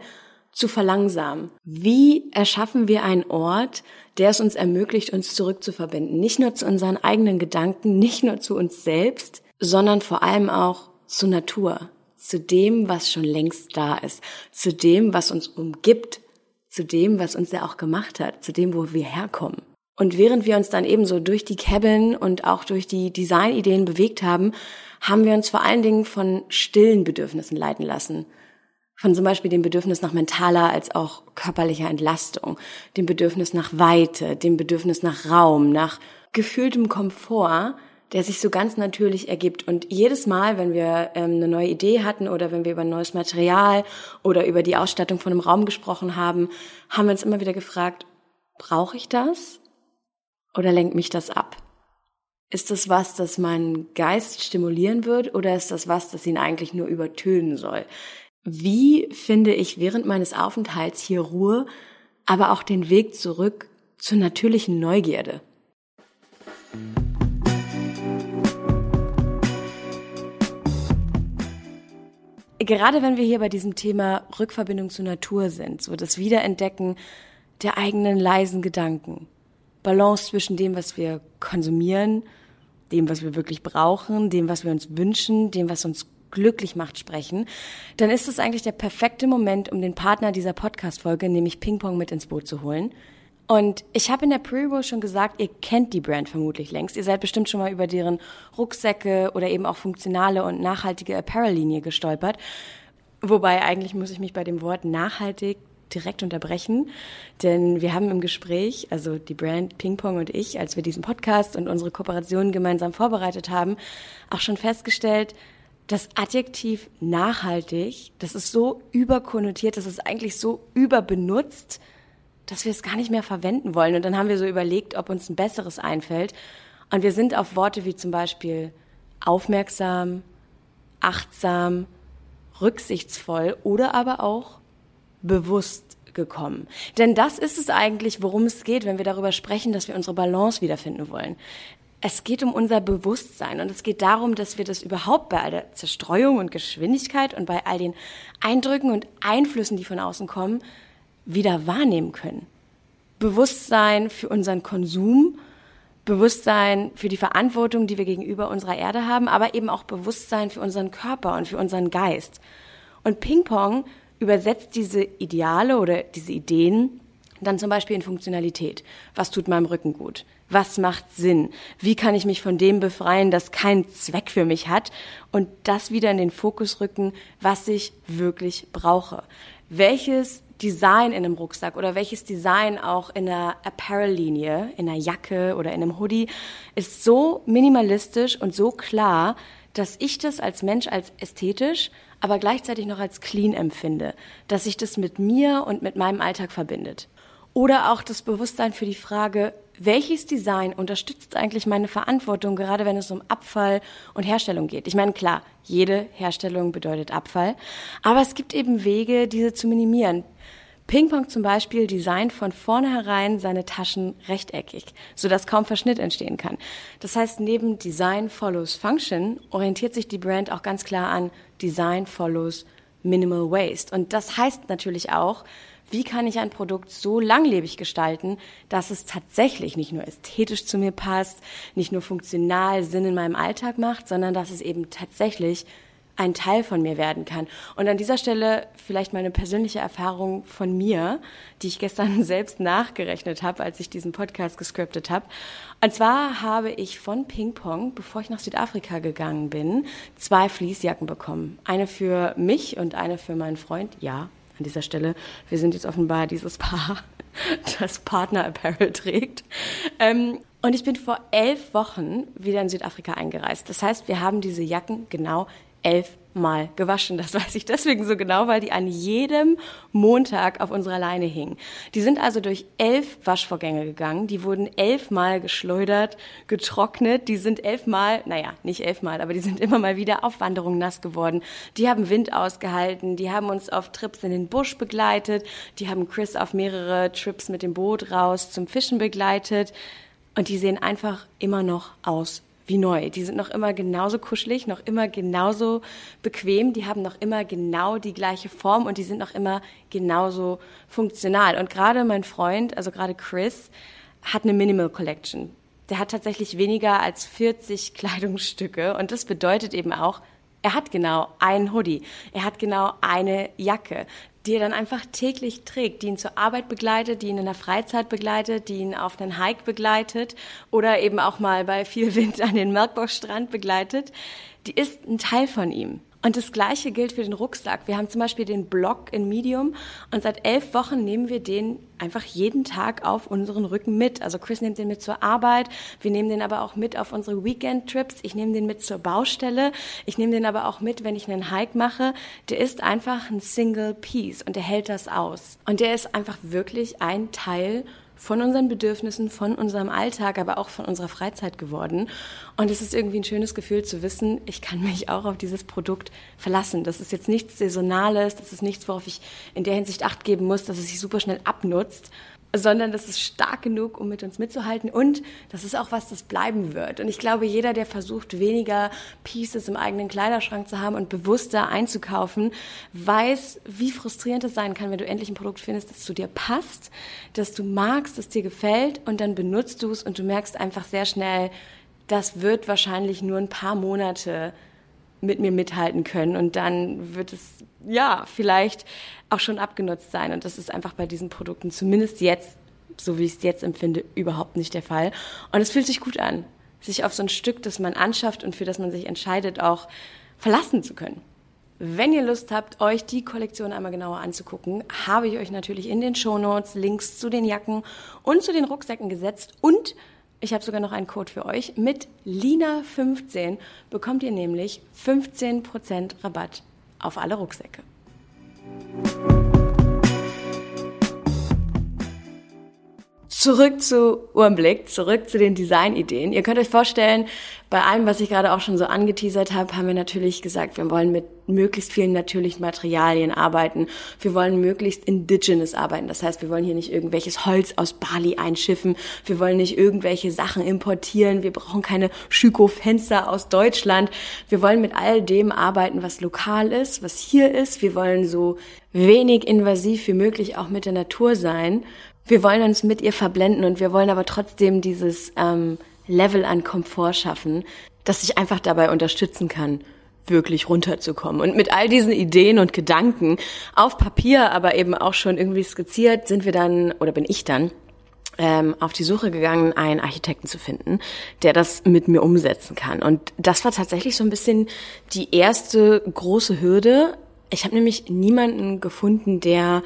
zu verlangsamen. Wie erschaffen wir einen Ort, der es uns ermöglicht, uns zurückzuverbinden? Nicht nur zu unseren eigenen Gedanken, nicht nur zu uns selbst, sondern vor allem auch zur Natur, zu dem, was schon längst da ist, zu dem, was uns umgibt, zu dem, was uns ja auch gemacht hat, zu dem, wo wir herkommen. Und während wir uns dann eben so durch die Cabin und auch durch die Designideen bewegt haben, haben wir uns vor allen Dingen von stillen Bedürfnissen leiten lassen. Von zum Beispiel dem Bedürfnis nach mentaler als auch körperlicher Entlastung, dem Bedürfnis nach Weite, dem Bedürfnis nach Raum, nach gefühltem Komfort, der sich so ganz natürlich ergibt. Und jedes Mal, wenn wir ähm, eine neue Idee hatten oder wenn wir über ein neues Material oder über die Ausstattung von einem Raum gesprochen haben, haben wir uns immer wieder gefragt, brauche ich das oder lenkt mich das ab? Ist das was, das meinen Geist stimulieren wird oder ist das was, das ihn eigentlich nur übertönen soll? Wie finde ich während meines Aufenthalts hier Ruhe, aber auch den Weg zurück zur natürlichen Neugierde? Gerade wenn wir hier bei diesem Thema Rückverbindung zur Natur sind, so das Wiederentdecken der eigenen leisen Gedanken, Balance zwischen dem, was wir konsumieren, dem, was wir wirklich brauchen, dem, was wir uns wünschen, dem, was uns glücklich macht, sprechen, dann ist es eigentlich der perfekte Moment, um den Partner dieser Podcast-Folge, nämlich Ping Pong, mit ins Boot zu holen. Und ich habe in der Pre-Roll schon gesagt, ihr kennt die Brand vermutlich längst. Ihr seid bestimmt schon mal über deren Rucksäcke oder eben auch funktionale und nachhaltige Apparel-Linie gestolpert. Wobei eigentlich muss ich mich bei dem Wort nachhaltig direkt unterbrechen, denn wir haben im Gespräch, also die Brand Ping Pong und ich, als wir diesen Podcast und unsere Kooperation gemeinsam vorbereitet haben, auch schon festgestellt, das Adjektiv nachhaltig, das ist so überkonnotiert, das ist eigentlich so überbenutzt, dass wir es gar nicht mehr verwenden wollen. Und dann haben wir so überlegt, ob uns ein besseres einfällt. Und wir sind auf Worte wie zum Beispiel aufmerksam, achtsam, rücksichtsvoll oder aber auch bewusst gekommen. Denn das ist es eigentlich, worum es geht, wenn wir darüber sprechen, dass wir unsere Balance wiederfinden wollen. Es geht um unser Bewusstsein und es geht darum, dass wir das überhaupt bei all der Zerstreuung und Geschwindigkeit und bei all den Eindrücken und Einflüssen, die von außen kommen, wieder wahrnehmen können. Bewusstsein für unseren Konsum, Bewusstsein für die Verantwortung, die wir gegenüber unserer Erde haben, aber eben auch Bewusstsein für unseren Körper und für unseren Geist. Und Ping-Pong übersetzt diese Ideale oder diese Ideen dann zum Beispiel in Funktionalität. Was tut meinem Rücken gut? Was macht Sinn? Wie kann ich mich von dem befreien, das keinen Zweck für mich hat? Und das wieder in den Fokus rücken, was ich wirklich brauche. Welches Design in einem Rucksack oder welches Design auch in einer Apparel-Linie, in einer Jacke oder in einem Hoodie ist so minimalistisch und so klar, dass ich das als Mensch als ästhetisch, aber gleichzeitig noch als clean empfinde, dass sich das mit mir und mit meinem Alltag verbindet. Oder auch das Bewusstsein für die Frage, welches Design unterstützt eigentlich meine Verantwortung, gerade wenn es um Abfall und Herstellung geht? Ich meine, klar, jede Herstellung bedeutet Abfall, aber es gibt eben Wege, diese zu minimieren. Ping-Pong zum Beispiel designt von vornherein seine Taschen rechteckig, sodass kaum Verschnitt entstehen kann. Das heißt, neben Design follows Function orientiert sich die Brand auch ganz klar an Design follows Minimal Waste. Und das heißt natürlich auch, wie kann ich ein Produkt so langlebig gestalten, dass es tatsächlich nicht nur ästhetisch zu mir passt, nicht nur funktional Sinn in meinem Alltag macht, sondern dass es eben tatsächlich ein Teil von mir werden kann. Und an dieser Stelle vielleicht mal eine persönliche Erfahrung von mir, die ich gestern (laughs) selbst nachgerechnet habe, als ich diesen Podcast gescriptet habe. Und zwar habe ich von Ping Pong, bevor ich nach Südafrika gegangen bin, zwei Fließjacken bekommen. Eine für mich und eine für meinen Freund. Ja, an dieser Stelle. Wir sind jetzt offenbar dieses Paar, (laughs) das Partner Apparel trägt. Ähm, und ich bin vor elf Wochen wieder in Südafrika eingereist. Das heißt, wir haben diese Jacken genau elf Mal gewaschen. Das weiß ich deswegen so genau, weil die an jedem Montag auf unserer Leine hingen. Die sind also durch elf Waschvorgänge gegangen. Die wurden elfmal geschleudert, getrocknet. Die sind elfmal, naja, nicht elfmal, aber die sind immer mal wieder auf Wanderungen nass geworden. Die haben Wind ausgehalten. Die haben uns auf Trips in den Busch begleitet. Die haben Chris auf mehrere Trips mit dem Boot raus zum Fischen begleitet. Und die sehen einfach immer noch aus wie neu. Die sind noch immer genauso kuschelig, noch immer genauso bequem, die haben noch immer genau die gleiche Form und die sind noch immer genauso funktional. Und gerade mein Freund, also gerade Chris, hat eine Minimal Collection. Der hat tatsächlich weniger als 40 (laughs) Kleidungsstücke und das bedeutet eben auch, er hat genau einen Hoodie, er hat genau eine Jacke die er dann einfach täglich trägt, die ihn zur Arbeit begleitet, die ihn in der Freizeit begleitet, die ihn auf einen Hike begleitet oder eben auch mal bei viel Wind an den Melkbox-Strand begleitet, die ist ein Teil von ihm. Und das Gleiche gilt für den Rucksack. Wir haben zum Beispiel den Block in Medium und seit elf Wochen nehmen wir den einfach jeden Tag auf unseren Rücken mit. Also Chris nimmt den mit zur Arbeit, wir nehmen den aber auch mit auf unsere Weekend-Trips, ich nehme den mit zur Baustelle, ich nehme den aber auch mit, wenn ich einen Hike mache. Der ist einfach ein Single Piece und der hält das aus. Und der ist einfach wirklich ein Teil von unseren Bedürfnissen, von unserem Alltag, aber auch von unserer Freizeit geworden. Und es ist irgendwie ein schönes Gefühl zu wissen, ich kann mich auch auf dieses Produkt verlassen. Das ist jetzt nichts Saisonales, das ist nichts, worauf ich in der Hinsicht Acht geben muss, dass es sich super schnell abnutzt, sondern das ist stark genug, um mit uns mitzuhalten und das ist auch was, das bleiben wird. Und ich glaube, jeder, der versucht, weniger Pieces im eigenen Kleiderschrank zu haben und bewusster einzukaufen, weiß, wie frustrierend es sein kann, wenn du endlich ein Produkt findest, das zu dir passt, das du magst, das dir gefällt und dann benutzt du es und du merkst einfach sehr schnell, das wird wahrscheinlich nur ein paar Monate mit mir mithalten können. Und dann wird es ja vielleicht auch schon abgenutzt sein. Und das ist einfach bei diesen Produkten zumindest jetzt, so wie ich es jetzt empfinde, überhaupt nicht der Fall. Und es fühlt sich gut an, sich auf so ein Stück, das man anschafft und für das man sich entscheidet, auch verlassen zu können. Wenn ihr Lust habt, euch die Kollektion einmal genauer anzugucken, habe ich euch natürlich in den Shownotes Links zu den Jacken und zu den Rucksäcken gesetzt und ich habe sogar noch einen Code für euch. Mit Lina15 bekommt ihr nämlich 15% Rabatt auf alle Rucksäcke. Zurück zu Urmblick, zurück zu den Designideen. Ihr könnt euch vorstellen, bei allem, was ich gerade auch schon so angeteasert habe, haben wir natürlich gesagt, wir wollen mit möglichst vielen natürlichen Materialien arbeiten. Wir wollen möglichst indigenous arbeiten. Das heißt, wir wollen hier nicht irgendwelches Holz aus Bali einschiffen. Wir wollen nicht irgendwelche Sachen importieren. Wir brauchen keine Schüko-Fenster aus Deutschland. Wir wollen mit all dem arbeiten, was lokal ist, was hier ist. Wir wollen so wenig invasiv wie möglich auch mit der Natur sein wir wollen uns mit ihr verblenden und wir wollen aber trotzdem dieses ähm, Level an Komfort schaffen, das sich einfach dabei unterstützen kann, wirklich runterzukommen. Und mit all diesen Ideen und Gedanken auf Papier, aber eben auch schon irgendwie skizziert, sind wir dann, oder bin ich dann, ähm, auf die Suche gegangen, einen Architekten zu finden, der das mit mir umsetzen kann. Und das war tatsächlich so ein bisschen die erste große Hürde. Ich habe nämlich niemanden gefunden, der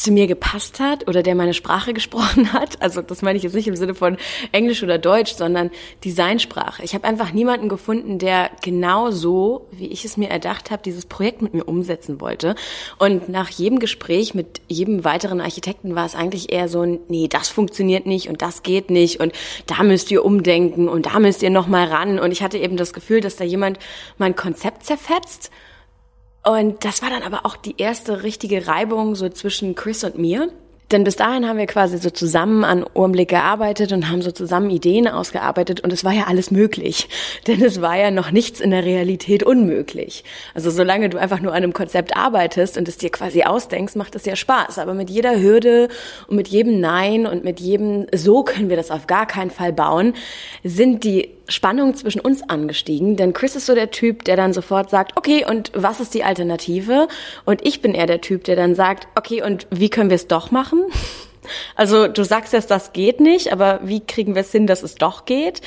zu mir gepasst hat oder der meine Sprache (laughs) gesprochen hat. Also das meine ich jetzt nicht im Sinne von Englisch oder Deutsch, sondern Designsprache. Ich habe einfach niemanden gefunden, der genau so, wie ich es mir erdacht habe, dieses Projekt mit mir umsetzen wollte. Und nach jedem Gespräch mit jedem weiteren Architekten war es eigentlich eher so ein, nee, das funktioniert nicht und das geht nicht und da müsst ihr umdenken und da müsst ihr noch mal ran. Und ich hatte eben das Gefühl, dass da jemand mein Konzept zerfetzt und das war dann aber auch die erste richtige Reibung so zwischen Chris und mir. Denn bis dahin haben wir quasi so zusammen an Ohrenblick gearbeitet und haben so zusammen Ideen ausgearbeitet und es war ja alles möglich. (laughs) Denn es war ja noch nichts in der Realität unmöglich. Also solange du einfach nur an einem Konzept arbeitest und es dir quasi ausdenkst, macht es ja Spaß. Aber mit jeder Hürde und mit jedem Nein und mit jedem So können wir das auf gar keinen Fall bauen, sind die Spannung zwischen uns angestiegen, denn Chris ist so der Typ, der dann sofort sagt, okay, und was ist die Alternative? Und ich bin eher der Typ, der dann sagt, okay, und wie können wir es doch machen? (laughs) Also du sagst jetzt, das geht nicht, aber wie kriegen wir es hin, dass es doch geht?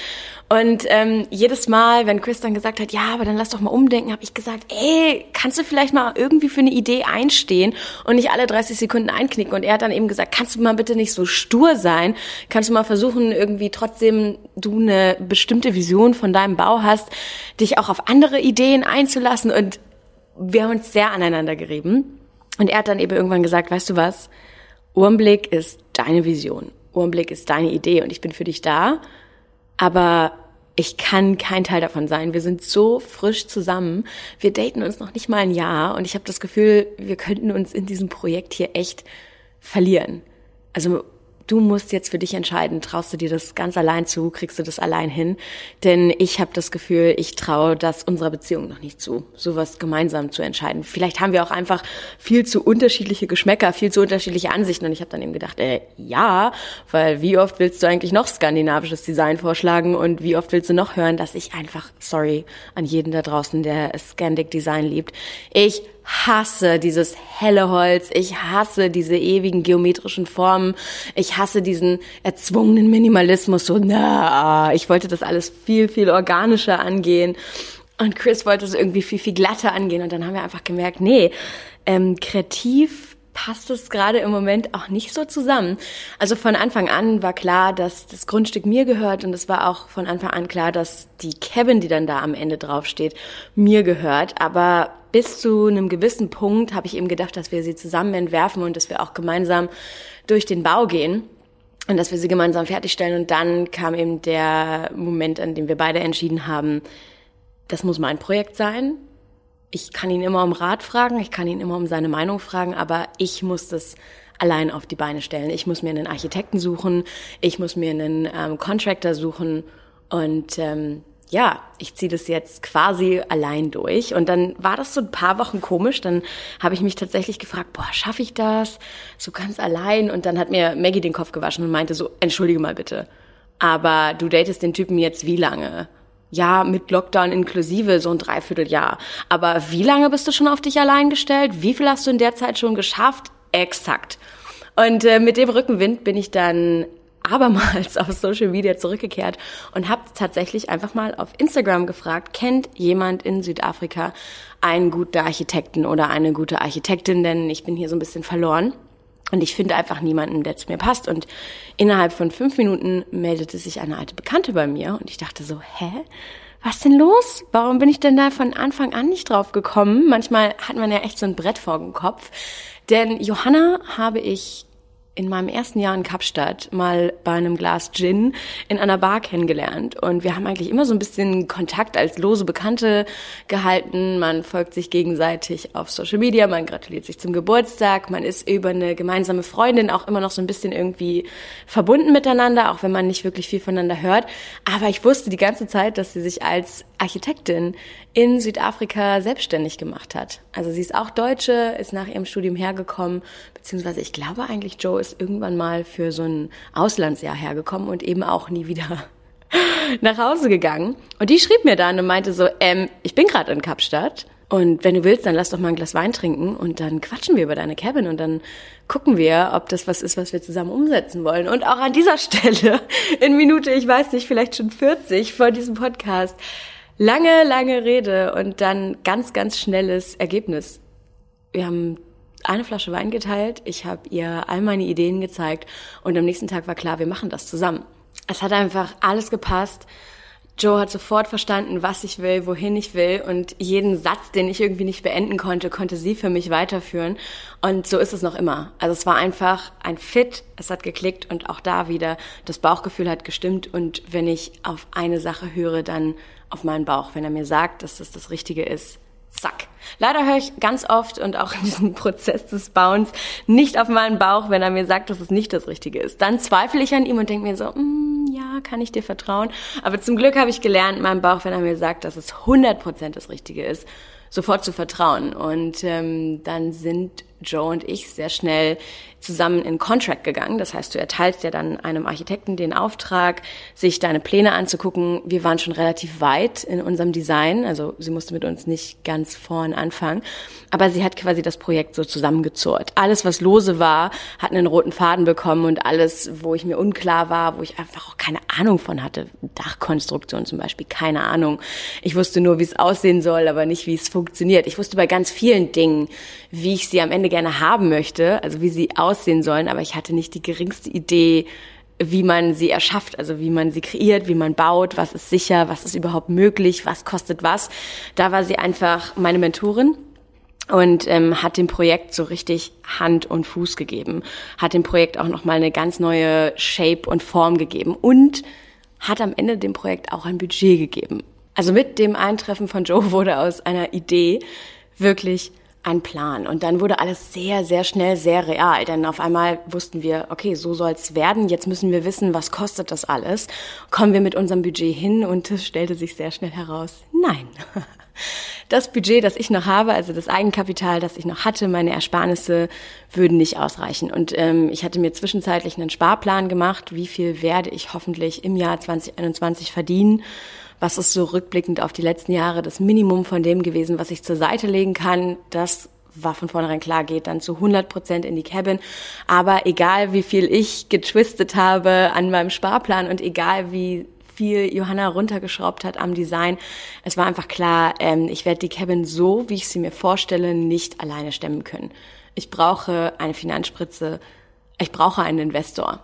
Und ähm, jedes Mal, wenn Chris dann gesagt hat, ja, aber dann lass doch mal umdenken, habe ich gesagt, ey, kannst du vielleicht mal irgendwie für eine Idee einstehen und nicht alle 30 Sekunden einknicken? Und er hat dann eben gesagt, kannst du mal bitte nicht so stur sein? Kannst du mal versuchen, irgendwie trotzdem du eine bestimmte Vision von deinem Bau hast, dich auch auf andere Ideen einzulassen? Und wir haben uns sehr aneinander gerieben. Und er hat dann eben irgendwann gesagt, weißt du was? Urmblick ist deine Vision. Urmblick ist deine Idee und ich bin für dich da. Aber ich kann kein Teil davon sein. Wir sind so frisch zusammen. Wir daten uns noch nicht mal ein Jahr und ich habe das Gefühl, wir könnten uns in diesem Projekt hier echt verlieren. Also du musst jetzt für dich entscheiden, traust du dir das ganz allein zu, kriegst du das allein hin? Denn ich habe das Gefühl, ich traue das unserer Beziehung noch nicht zu, sowas gemeinsam zu entscheiden. Vielleicht haben wir auch einfach viel zu unterschiedliche Geschmäcker, viel zu unterschiedliche Ansichten. Und ich habe dann eben gedacht, äh, ja, weil wie oft willst du eigentlich noch skandinavisches Design vorschlagen und wie oft willst du noch hören, dass ich einfach, sorry an jeden da draußen, der Scandic Design liebt, ich hasse dieses helle Holz, ich hasse diese ewigen geometrischen Formen, ich hasse diesen erzwungenen Minimalismus, so, na, ich wollte das alles viel, viel organischer angehen. Und Chris wollte es irgendwie viel, viel glatter angehen. Und dann haben wir einfach gemerkt, nee, ähm, kreativ passt es gerade im Moment auch nicht so zusammen. Also von Anfang an war klar, dass das Grundstück mir gehört und es war auch von Anfang an klar, dass die Cabin, die dann da am Ende draufsteht, mir gehört. Aber bis zu einem gewissen Punkt habe ich eben gedacht, dass wir sie zusammen entwerfen und dass wir auch gemeinsam durch den Bau gehen. und dass wir sie gemeinsam fertigstellen. Und dann kam eben der Moment, an dem wir beide entschieden haben, das muss mein Projekt sein. Ich kann ihn immer um Rat fragen, ich kann ihn immer um seine Meinung fragen, aber ich muss das allein auf die Beine stellen. Ich muss mir einen Architekten suchen, ich muss mir einen ähm, Contractor suchen und ähm, ja, ich ziehe das jetzt quasi allein durch. Und dann war das so ein paar Wochen komisch. Dann habe ich mich tatsächlich gefragt, boah, schaffe ich das? So ganz allein. Und dann hat mir Maggie den Kopf gewaschen und meinte so, entschuldige mal bitte. Aber du datest den Typen jetzt wie lange? Ja, mit Lockdown inklusive so ein Dreivierteljahr. Aber wie lange bist du schon auf dich allein gestellt? Wie viel hast du in der Zeit schon geschafft? Exakt. Und äh, mit dem Rückenwind bin ich dann abermals (laughs) auf Social Media zurückgekehrt und habe tatsächlich einfach mal auf Instagram gefragt, kennt jemand in Südafrika einen guten Architekten oder eine gute Architektin, denn ich bin hier so ein bisschen verloren. Und ich finde einfach niemanden, der zu mir passt. Und innerhalb von fünf Minuten meldete sich eine alte Bekannte bei mir und ich dachte so, hä? Was denn los? Warum bin ich denn da von Anfang an nicht drauf gekommen? Manchmal hat man ja echt so ein Brett vor dem Kopf. Denn Johanna habe ich in meinem ersten Jahr in Kapstadt mal bei einem Glas Gin in einer Bar kennengelernt. Und wir haben eigentlich immer so ein bisschen Kontakt als lose Bekannte gehalten. Man folgt sich gegenseitig auf Social Media, man gratuliert sich zum Geburtstag, man ist über eine gemeinsame Freundin auch immer noch so ein bisschen irgendwie verbunden miteinander, auch wenn man nicht wirklich viel voneinander hört. Aber ich wusste die ganze Zeit, dass sie sich als Architektin in Südafrika selbstständig gemacht hat. Also sie ist auch Deutsche, ist nach ihrem Studium hergekommen, beziehungsweise ich glaube eigentlich, Joe ist irgendwann mal für so ein Auslandsjahr hergekommen und eben auch nie wieder (laughs) nach Hause gegangen. Und die schrieb mir dann und meinte so, ähm, ich bin gerade in Kapstadt und wenn du willst, dann lass doch mal ein Glas Wein trinken und dann quatschen wir über deine Cabin und dann gucken wir, ob das was ist, was wir zusammen umsetzen wollen. Und auch an dieser (laughs) Stelle, in Minute, ich weiß nicht, vielleicht schon 40 vor diesem Podcast, lange, lange Rede und dann ganz, ganz schnelles Ergebnis. Wir haben eine Flasche Wein geteilt, ich habe ihr all meine Ideen gezeigt und am nächsten Tag war klar, wir machen das zusammen. Es hat einfach alles gepasst. Joe hat sofort verstanden, was ich will, wohin ich will und jeden Satz, den ich irgendwie nicht beenden konnte, konnte sie für mich weiterführen und so ist es noch immer. Also es war einfach ein Fit, es hat geklickt und auch da wieder das Bauchgefühl hat gestimmt und wenn ich auf eine Sache höre, dann auf meinen Bauch, wenn er mir sagt, dass das das Richtige ist. Zack. Leider höre ich ganz oft und auch in diesem (laughs) Prozess des Bauens nicht auf meinen Bauch, wenn er mir sagt, dass es nicht das Richtige ist. Dann zweifle ich an ihm und denke mir so, mm, ja, kann ich dir vertrauen? Aber zum Glück habe ich gelernt, meinem Bauch, wenn er mir sagt, dass es 100% das Richtige ist, sofort zu vertrauen. Und ähm, dann sind Joe und ich sehr schnell zusammen in Contract gegangen. Das heißt, du erteilst ja dann einem Architekten den Auftrag, sich deine Pläne anzugucken. Wir waren schon relativ weit in unserem Design, also sie musste mit uns nicht ganz vorn anfangen, aber sie hat quasi das Projekt so zusammengezurrt. Alles, was lose war, hat einen roten Faden bekommen und alles, wo ich mir unklar war, wo ich einfach auch keine Ahnung von hatte, Dachkonstruktion zum Beispiel, keine Ahnung. Ich wusste nur, wie es aussehen soll, aber nicht, wie es funktioniert. Ich wusste bei ganz vielen Dingen, wie ich sie am Ende gerne haben möchte, also wie sie aussehen sollen, aber ich hatte nicht die geringste Idee, wie man sie erschafft, also wie man sie kreiert, wie man baut, was ist sicher, was ist überhaupt möglich, was kostet was. Da war sie einfach meine Mentorin und ähm, hat dem Projekt so richtig Hand und Fuß gegeben, hat dem Projekt auch noch mal eine ganz neue Shape und Form gegeben und hat am Ende dem Projekt auch ein Budget gegeben. Also mit dem Eintreffen von Joe (laughs) wurde aus einer Idee wirklich ein Plan. Und dann wurde alles sehr, sehr schnell sehr real. Denn auf einmal wussten wir, okay, so soll's werden. Jetzt müssen wir wissen, was kostet das alles. Kommen wir mit unserem Budget hin? Und es stellte sich sehr schnell heraus, nein. (laughs) Das Budget, das ich noch habe, also das Eigenkapital, das ich noch hatte, meine Ersparnisse, würden nicht ausreichen. Und ähm, ich hatte mir zwischenzeitlich einen Sparplan gemacht, wie viel werde ich hoffentlich im Jahr 2021 verdienen was ist so rückblickend auf die letzten Jahre das Minimum von dem gewesen, was ich zur Seite legen kann. Das war von vornherein klar, geht dann zu 100 Prozent in die Cabin. Aber egal, wie viel ich getwistet habe an meinem Sparplan und egal, wie viel Johanna runtergeschraubt hat am Design, es war einfach klar, ähm, ich werde die Cabin so, wie ich sie mir vorstelle, nicht alleine stemmen können. Ich brauche eine Finanzspritze, ich brauche einen Investor.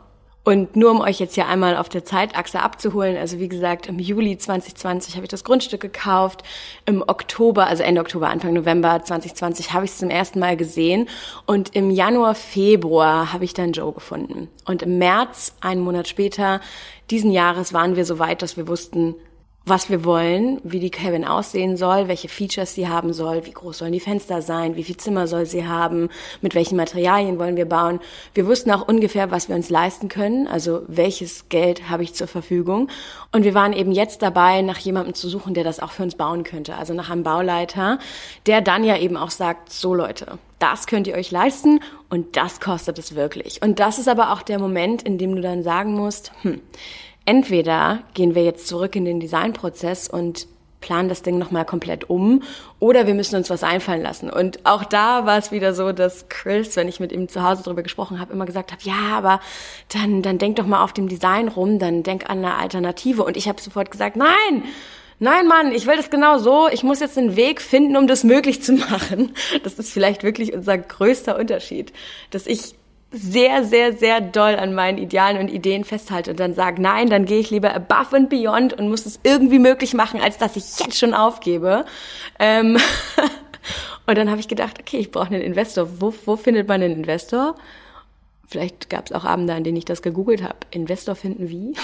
Und nur um euch jetzt hier einmal auf der Zeitachse abzuholen, also wie gesagt, im Juli 2020 habe ich das Grundstück gekauft, im Oktober, also Ende Oktober, Anfang November 2020 habe ich es zum ersten Mal gesehen und im Januar, Februar habe ich dann Joe gefunden. Und im März, einen Monat später, diesen Jahres waren wir so weit, dass wir wussten, was wir wollen, wie die Cabin aussehen soll, welche Features sie haben soll, wie groß sollen die Fenster sein, wie viel Zimmer soll sie haben, mit welchen Materialien wollen wir bauen. Wir wussten auch ungefähr, was wir uns leisten können, also welches Geld habe ich zur Verfügung. Und wir waren eben jetzt dabei, nach jemandem zu suchen, der das auch für uns bauen könnte, also nach einem Bauleiter, der dann ja eben auch sagt, so Leute, das könnt ihr euch leisten und das kostet es wirklich. Und das ist aber auch der Moment, in dem du dann sagen musst, hm, entweder gehen wir jetzt zurück in den Designprozess und planen das Ding nochmal komplett um oder wir müssen uns was einfallen lassen. Und auch da war es wieder so, dass Chris, wenn ich mit ihm zu Hause drüber gesprochen habe, immer gesagt hat, ja, aber dann, dann denk doch mal auf dem Design rum, dann denk an eine Alternative. Und ich habe sofort gesagt, nein, nein, Mann, ich will das genau so. Ich muss jetzt einen Weg finden, um das möglich zu (laughs) machen. Das ist vielleicht wirklich unser größter Unterschied, dass ich sehr, sehr, sehr doll an meinen Idealen und Ideen festhalte und dann sage, nein, dann gehe ich lieber above and beyond und muss es irgendwie möglich machen, als dass ich jetzt schon aufgebe. Ähm (laughs) und dann habe ich gedacht, okay, ich brauche einen Investor. Wo, wo findet man einen Investor? Vielleicht gab es auch Abende, an denen ich das gegoogelt habe. Investor finden wie?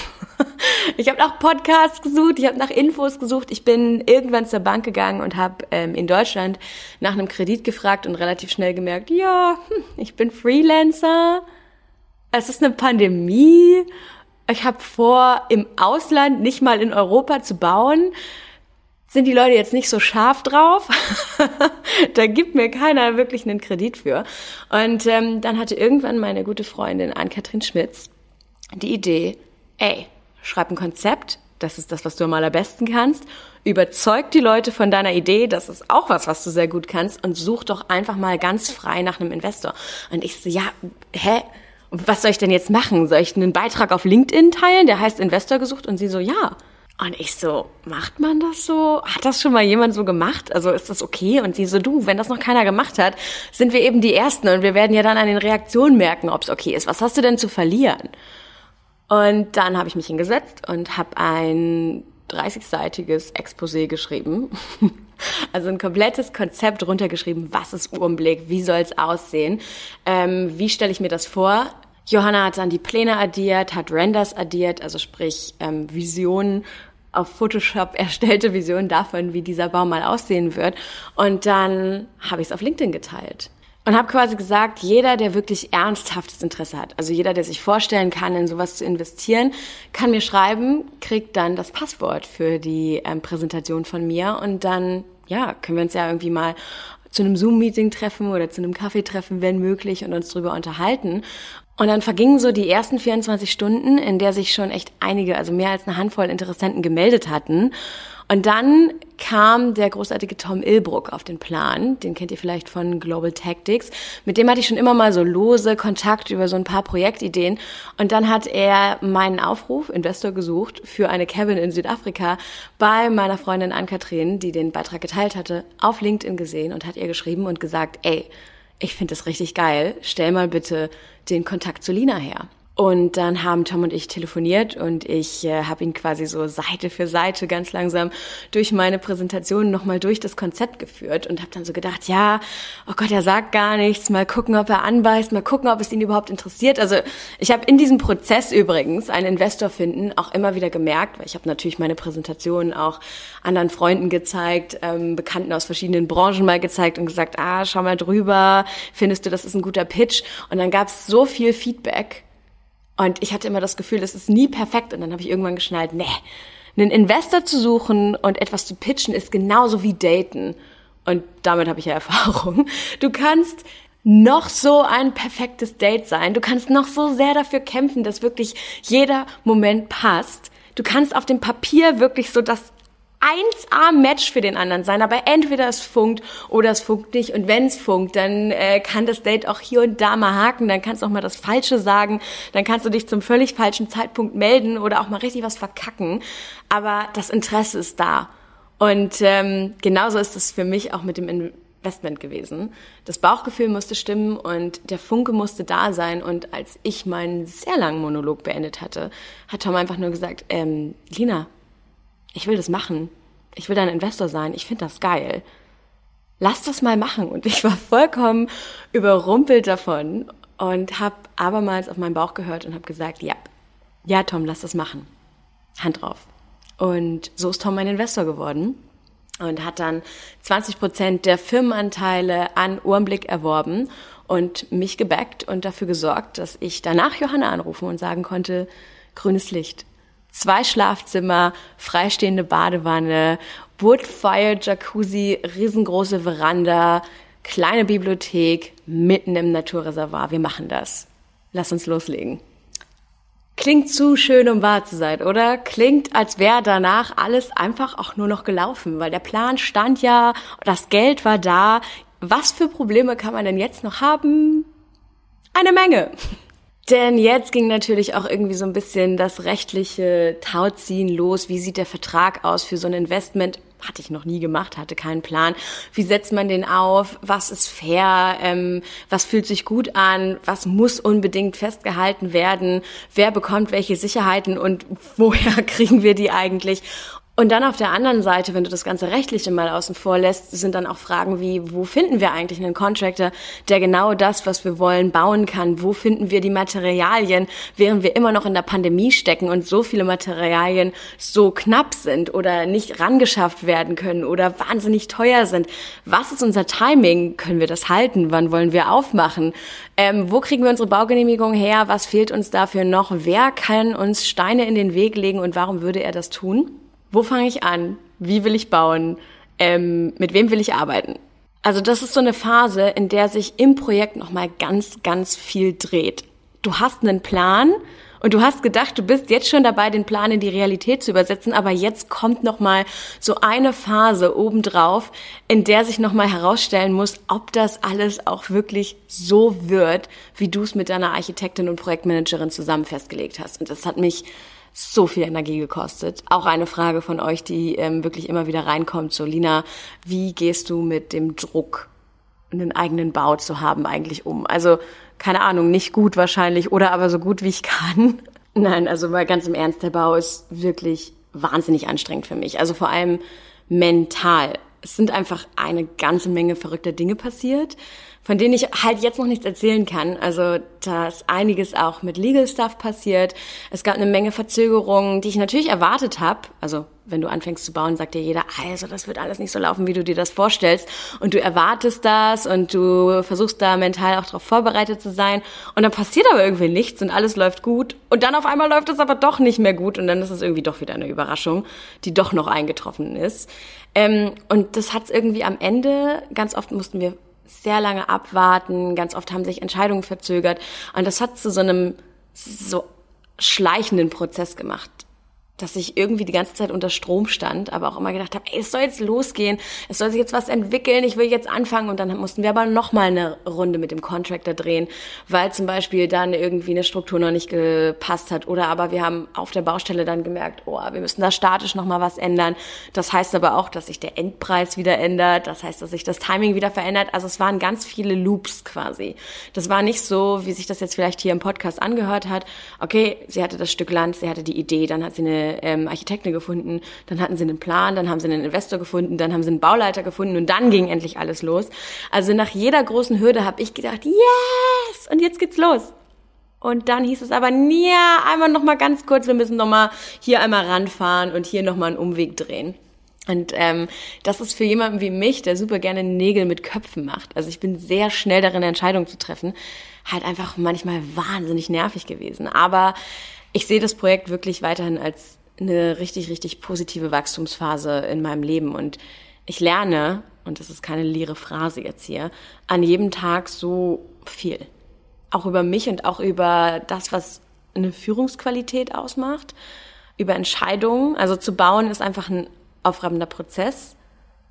(laughs) ich habe nach Podcasts gesucht, ich habe nach Infos gesucht. Ich bin irgendwann zur Bank gegangen und habe ähm, in Deutschland nach einem Kredit gefragt und relativ schnell gemerkt, ja, hm, ich bin Freelancer. Es ist eine Pandemie. Ich habe vor, im Ausland, nicht mal in Europa zu bauen sind die Leute jetzt nicht so scharf drauf. (laughs) da gibt mir keiner wirklich einen Kredit für. Und ähm, dann hatte irgendwann meine gute Freundin Ann-Kathrin Schmitz die Idee, ey, schreib ein Konzept, das ist das, was du am allerbesten kannst. Überzeug die Leute von deiner Idee, das ist auch was, was du sehr gut kannst und such doch einfach mal ganz frei nach einem Investor. Und ich so, ja, hä? Was soll ich denn jetzt machen? Soll ich einen Beitrag auf LinkedIn teilen, der heißt Investor gesucht? Und sie so, ja. Und ich so, macht man das so? Hat das schon mal jemand so gemacht? Also ist das okay? Und sie so, du, wenn das noch keiner gemacht hat, sind wir eben die Ersten und wir werden ja dann an den Reaktionen merken, ob es okay ist. Was hast du denn zu verlieren? Und dann habe ich mich hingesetzt und habe ein 30-seitiges Exposé geschrieben. (laughs) Also ein komplettes Konzept runtergeschrieben. Was ist Urumblick? Wie soll es aussehen? Ähm, wie stelle ich mir das vor? Johanna hat dann die Pläne addiert, hat Renders addiert, also sprich ähm, Visionen auf Photoshop (laughs) erstellte Visionen davon, wie dieser Baum mal aussehen wird. Und dann habe ich es auf LinkedIn geteilt. Und habe quasi gesagt, jeder, der wirklich ernsthaftes Interesse hat, also jeder, der sich vorstellen kann, in sowas zu investieren, kann mir schreiben, kriegt dann das Passwort für die ähm, Präsentation von mir und dann, ja, können wir uns ja irgendwie mal zu einem Zoom-Meeting treffen oder zu einem Kaffee treffen, wenn möglich, und uns drüber unterhalten. Und dann vergingen so die ersten 24 Stunden, in der sich schon echt einige, also mehr als eine Handvoll Interessenten gemeldet hatten. Und dann kam der großartige Tom Ilbruck auf den Plan. Den kennt ihr vielleicht von Global Tactics. Mit dem hatte ich schon immer mal so lose Kontakt über so ein paar Projektideen. Und dann hat er meinen Aufruf, Investor gesucht, für eine Cabin in Südafrika bei meiner Freundin Ann-Kathrin, die den Beitrag geteilt hatte, auf LinkedIn gesehen und hat ihr geschrieben und gesagt, ey, ich finde das richtig geil, stell mal bitte den Kontakt zu Lina her. Und dann haben Tom und ich telefoniert und ich äh, habe ihn quasi so Seite für Seite ganz langsam durch meine Präsentation nochmal durch das Konzept geführt und habe dann so gedacht, ja, oh Gott, er sagt gar nichts, mal gucken, ob er anbeißt, mal gucken, ob es ihn überhaupt interessiert. Also ich habe in diesem Prozess übrigens einen Investor finden auch immer wieder gemerkt, weil ich habe natürlich meine Präsentation auch anderen Freunden gezeigt, ähm, Bekannten aus verschiedenen Branchen mal gezeigt und gesagt, ah, schau mal drüber, findest du, das ist ein guter Pitch? Und dann gab es so viel Feedback und ich hatte immer das Gefühl, es ist nie perfekt. Und dann habe ich irgendwann geschnallt, nee, einen Investor zu suchen und etwas zu pitchen ist genauso wie daten. Und damit habe ich ja Erfahrung. Du kannst noch so ein perfektes Date sein. Du kannst noch so sehr dafür kämpfen, dass wirklich jeder Moment passt. Du kannst auf dem Papier wirklich so das 1A-Match für den anderen sein, aber entweder es funkt oder es funkt nicht. Und wenn es funkt, dann äh, kann das Date auch hier und da mal haken, dann kannst du auch mal das Falsche sagen, dann kannst du dich zum völlig falschen Zeitpunkt melden oder auch mal richtig was verkacken. Aber das Interesse ist da. Und ähm, genauso ist es für mich auch mit dem Investment gewesen. Das Bauchgefühl musste stimmen und der Funke musste da sein. Und als ich meinen sehr langen Monolog beendet hatte, hat Tom einfach nur gesagt, ähm, Lina, ich will das machen. Ich will dein Investor sein. Ich finde das geil. Lass das mal machen. Und ich war vollkommen überrumpelt davon und habe abermals auf meinen Bauch gehört und habe gesagt, ja, ja, Tom, lass das machen. Hand drauf. Und so ist Tom mein Investor geworden und hat dann 20 Prozent der Firmenanteile an Ohrenblick erworben und mich gebackt und dafür gesorgt, dass ich danach Johanna anrufen und sagen konnte, grünes Licht. Zwei Schlafzimmer, freistehende Badewanne, Woodfire Jacuzzi, riesengroße Veranda, kleine Bibliothek, mitten im Naturreservoir. Wir machen das. Lass uns loslegen. Klingt zu schön, um wahr zu sein, oder? Klingt, als wäre danach alles einfach auch nur noch gelaufen, weil der Plan stand ja, das Geld war da. Was für Probleme kann man denn jetzt noch haben? Eine Menge. Denn jetzt ging natürlich auch irgendwie so ein bisschen das rechtliche Tauziehen los. Wie sieht der Vertrag aus für so ein Investment? hatte ich noch nie gemacht, hatte keinen Plan. Wie setzt man den auf? Was ist fair? Ähm, was fühlt sich gut an? Was muss unbedingt festgehalten werden? Wer bekommt welche Sicherheiten und woher (laughs) kriegen wir die eigentlich? Und dann auf der anderen Seite, wenn du das ganze Rechtliche mal außen vor lässt, sind dann auch Fragen wie, wo finden wir eigentlich einen Contractor, der genau das, was wir wollen, bauen kann? Wo finden wir die Materialien, während wir immer noch in der Pandemie stecken und so viele Materialien so knapp sind oder nicht rangeschafft werden können oder wahnsinnig teuer sind? Was ist unser Timing? Können wir das halten? Wann wollen wir aufmachen? Ähm, wo kriegen wir unsere Baugenehmigung her? Was fehlt uns dafür noch? Wer kann uns Steine in den Weg legen und warum würde er das tun? Wo fange ich an? Wie will ich bauen? Ähm, mit wem will ich arbeiten? Also das ist so eine Phase, in der sich im Projekt nochmal ganz, ganz viel dreht. Du hast einen Plan und du hast gedacht, du bist jetzt schon dabei, den Plan in die Realität zu übersetzen, aber jetzt kommt nochmal so eine Phase obendrauf, in der sich nochmal herausstellen muss, ob das alles auch wirklich so wird, wie du es mit deiner Architektin und Projektmanagerin zusammen festgelegt hast. Und das hat mich so viel Energie gekostet. Auch eine Frage von euch, die ähm, wirklich immer wieder reinkommt. So, Lina, wie gehst du mit dem Druck, einen eigenen Bau zu haben, eigentlich um? Also, keine Ahnung, nicht gut wahrscheinlich oder aber so gut wie ich kann. (laughs) Nein, also mal ganz im Ernst, der Bau ist wirklich wahnsinnig anstrengend für mich. Also vor allem mental. Es sind einfach eine ganze Menge verrückter Dinge passiert von denen ich halt jetzt noch nichts erzählen kann. Also da ist einiges auch mit Legal Stuff passiert. Es gab eine Menge Verzögerungen, die ich natürlich erwartet habe. Also wenn du anfängst zu bauen, sagt dir jeder, also das wird alles nicht so laufen, wie du dir das vorstellst. Und du erwartest das und du versuchst da mental auch darauf vorbereitet zu sein. Und dann passiert aber irgendwie nichts und alles läuft gut. Und dann auf einmal läuft es aber doch nicht mehr gut. Und dann ist es irgendwie doch wieder eine Überraschung, die doch noch eingetroffen ist. Ähm, und das hat es irgendwie am Ende, ganz oft mussten wir sehr lange abwarten, ganz oft haben sich Entscheidungen verzögert. Und das hat zu so einem so schleichenden Prozess gemacht dass ich irgendwie die ganze Zeit unter Strom stand, aber auch immer gedacht habe, ey, es soll jetzt losgehen, es soll sich jetzt was entwickeln, ich will jetzt anfangen und dann mussten wir aber noch mal eine Runde mit dem Contractor drehen, weil zum Beispiel dann irgendwie eine Struktur noch nicht gepasst hat oder aber wir haben auf der Baustelle dann gemerkt, oh, wir müssen da statisch noch mal was ändern. Das heißt aber auch, dass sich der Endpreis wieder ändert, das heißt, dass sich das Timing wieder verändert. Also es waren ganz viele Loops quasi. Das war nicht so, wie sich das jetzt vielleicht hier im Podcast angehört hat. Okay, sie hatte das Stück Land, sie hatte die Idee, dann hat sie eine ähm, Architektin gefunden, dann hatten sie einen Plan, dann haben sie einen Investor gefunden, dann haben sie einen Bauleiter gefunden und dann ging endlich alles los. Also nach jeder großen Hürde habe ich gedacht, yes, und jetzt geht's los. Und dann hieß es aber, ja, einmal noch mal ganz kurz, wir müssen noch mal hier einmal ranfahren und hier noch mal einen Umweg drehen. Und ähm, das ist für jemanden wie mich, der super gerne Nägel mit Köpfen macht. Also ich bin sehr schnell darin, Entscheidungen zu treffen. Halt einfach manchmal wahnsinnig nervig gewesen. Aber ich sehe das Projekt wirklich weiterhin als eine richtig, richtig positive Wachstumsphase in meinem Leben und ich lerne, und das ist keine leere Phrase jetzt hier, an jedem Tag so viel. Auch über mich und auch über das, was eine Führungsqualität ausmacht, über Entscheidungen. Also zu bauen ist einfach ein aufreibender Prozess.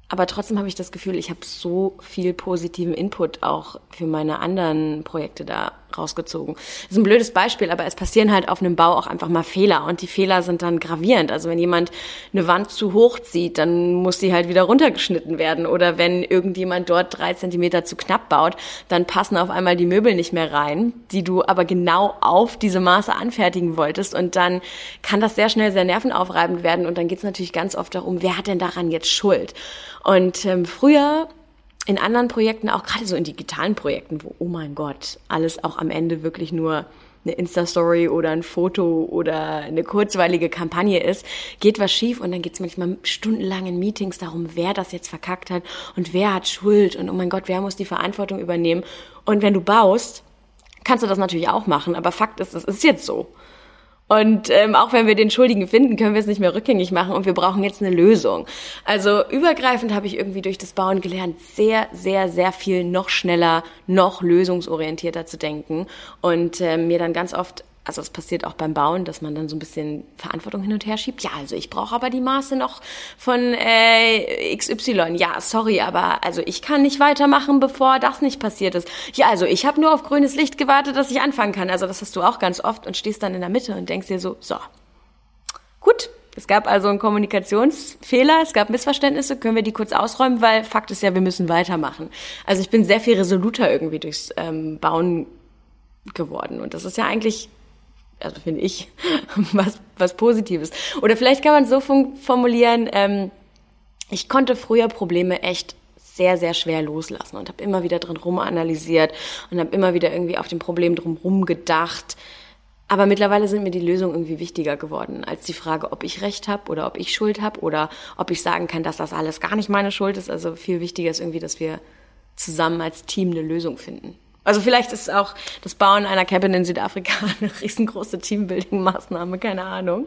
Aber trotzdem habe ich das Gefühl, ich habe so viel positiven Input auch für meine anderen Projekte da rausgezogen. Das ist ein blödes Beispiel, aber es passieren halt auf einem Bau auch einfach mal Fehler und die Fehler sind dann gravierend. Also wenn jemand eine Wand zu hoch zieht, dann muss sie halt wieder runtergeschnitten werden oder wenn irgendjemand dort drei Zentimeter zu knapp baut, dann passen auf einmal die Möbel nicht mehr rein, die du aber genau auf diese Maße anfertigen wolltest und dann kann das sehr schnell sehr nervenaufreibend werden und dann geht es natürlich ganz oft darum, wer hat denn daran jetzt Schuld? Und ähm, früher in anderen Projekten, auch gerade so in digitalen Projekten, wo, oh mein Gott, alles auch am Ende wirklich nur eine Insta-Story oder ein Foto oder eine kurzweilige Kampagne ist, geht was schief und dann geht es manchmal stundenlang in Meetings darum, wer das jetzt verkackt hat und wer hat Schuld und oh mein Gott, wer muss die Verantwortung übernehmen. Und wenn du baust, kannst du das natürlich auch machen, aber Fakt ist, es ist jetzt so. Und ähm, auch wenn wir den Schuldigen finden, können wir es nicht mehr rückgängig machen und wir brauchen jetzt eine Lösung. Also übergreifend habe ich irgendwie durch das Bauen gelernt, sehr, sehr, sehr viel noch schneller, noch lösungsorientierter zu denken und äh, mir dann ganz oft also es passiert auch beim Bauen, dass man dann so ein bisschen Verantwortung hin und her schiebt. Ja, also ich brauche aber die Maße noch von äh, XY. Ja, sorry, aber also ich kann nicht weitermachen, bevor das nicht passiert ist. Ja, also ich habe nur auf grünes Licht gewartet, dass ich anfangen kann. Also das hast du auch ganz oft und stehst dann in der Mitte und denkst dir so, so, gut. Es gab also einen Kommunikationsfehler, es gab Missverständnisse, können wir die kurz ausräumen, weil Fakt ist ja, wir müssen weitermachen. Also ich bin sehr viel resoluter irgendwie durchs ähm, Bauen geworden und das ist ja eigentlich also finde ich, (laughs) was, was Positives. Oder vielleicht kann man es so formulieren, ähm, ich konnte früher Probleme echt sehr, sehr schwer loslassen und habe immer wieder drin rumanalysiert und habe immer wieder irgendwie auf dem Problem drumherum gedacht. Aber mittlerweile sind mir die Lösungen irgendwie wichtiger geworden als die Frage, ob ich recht habe oder ob ich Schuld habe oder ob ich sagen kann, dass das alles gar nicht meine Schuld ist. Also viel wichtiger ist irgendwie, dass wir zusammen als Team eine Lösung finden. Also vielleicht ist auch das Bauen einer Cabin in Südafrika (laughs) eine riesengroße Teambuilding-Maßnahme, keine Ahnung.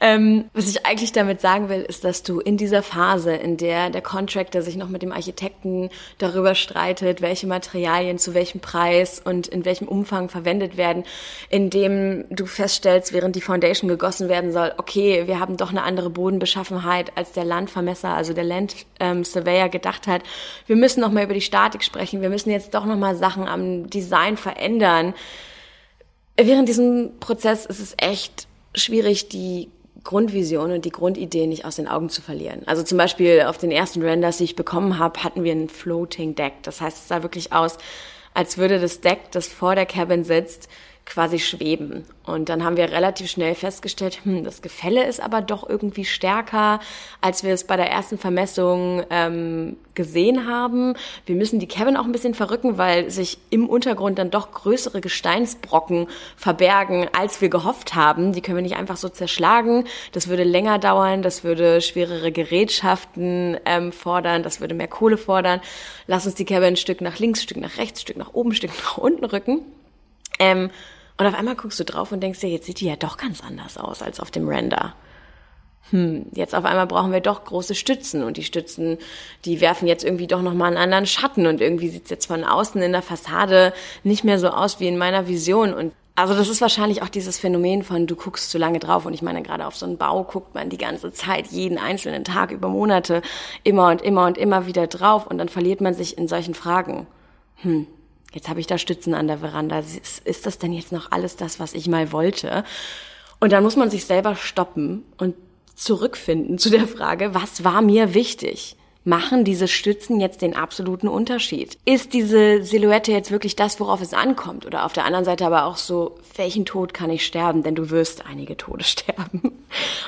Ähm, was ich eigentlich damit sagen will, ist, dass du in dieser Phase, in der der Contractor sich noch mit dem Architekten darüber streitet, welche Materialien zu welchem Preis und in welchem Umfang verwendet werden, in dem du feststellst, während die Foundation gegossen werden soll, okay, wir haben doch eine andere Bodenbeschaffenheit, als der Landvermesser, also der Land ähm, Surveyor gedacht hat. Wir müssen noch mal über die Statik sprechen. Wir müssen jetzt doch noch mal Sachen am Design verändern. Während diesem Prozess ist es echt schwierig, die Grundvision und die Grundidee nicht aus den Augen zu verlieren. Also zum Beispiel auf den ersten Renders, die ich bekommen habe, hatten wir ein Floating Deck. Das heißt, es sah wirklich aus, als würde das Deck, das vor der Cabin sitzt, quasi schweben. Und dann haben wir relativ schnell festgestellt, hm, das Gefälle ist aber doch irgendwie stärker, als wir es bei der ersten Vermessung ähm, gesehen haben. Wir müssen die Cabin auch ein bisschen verrücken, weil sich im Untergrund dann doch größere Gesteinsbrocken verbergen, als wir gehofft haben. Die können wir nicht einfach so zerschlagen. Das würde länger dauern, das würde schwerere Gerätschaften ähm, fordern, das würde mehr Kohle fordern. Lass uns die Cabin ein Stück nach links, Stück nach rechts, ein Stück nach oben, ein Stück nach unten rücken. Ähm, und auf einmal guckst du drauf und denkst dir, jetzt sieht die ja doch ganz anders aus als auf dem Render. Hm, jetzt auf einmal brauchen wir doch große Stützen und die Stützen, die werfen jetzt irgendwie doch nochmal einen anderen Schatten und irgendwie sieht's jetzt von außen in der Fassade nicht mehr so aus wie in meiner Vision und also das ist wahrscheinlich auch dieses Phänomen von du guckst zu lange drauf und ich meine gerade auf so einen Bau guckt man die ganze Zeit jeden einzelnen Tag über Monate immer und immer und immer wieder drauf und dann verliert man sich in solchen Fragen. Hm, jetzt habe ich da Stützen an der Veranda. Ist, ist das denn jetzt noch alles das, was ich mal wollte? Und dann muss man sich selber stoppen und zurückfinden zu der Frage, was war mir wichtig? Machen diese Stützen jetzt den absoluten Unterschied? Ist diese Silhouette jetzt wirklich das, worauf es ankommt? Oder auf der anderen Seite aber auch so, welchen Tod kann ich sterben? Denn du wirst einige Tode (laughs) sterben.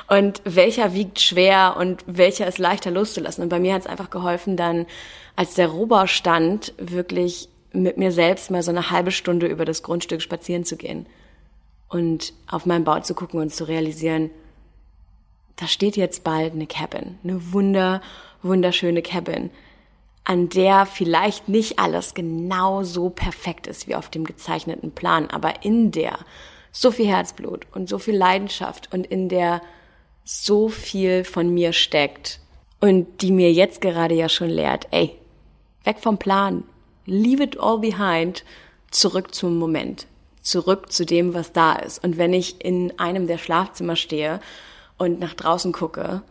Und welcher wiegt schwer und welcher ist leichter loszulassen? Und bei mir hat es einfach geholfen, dann, als der Rohbau stand, wirklich mit mir selbst mal so eine halbe Stunde über das Grundstück spazieren zu gehen und auf meinen Bau zu gucken und zu realisieren, da steht jetzt bald eine Cabin, eine wunder, wunderschöne Cabin, an der vielleicht nicht alles genau so perfekt ist wie auf dem gezeichneten Plan, aber in der so viel Herzblut und so viel Leidenschaft und in der so viel von mir steckt und die mir jetzt gerade ja schon lehrt, ey, weg vom Plan, leave it all behind, zurück zum Moment, zurück zu dem, was da ist. Und wenn ich in einem der Schlafzimmer stehe und nach draußen gucke,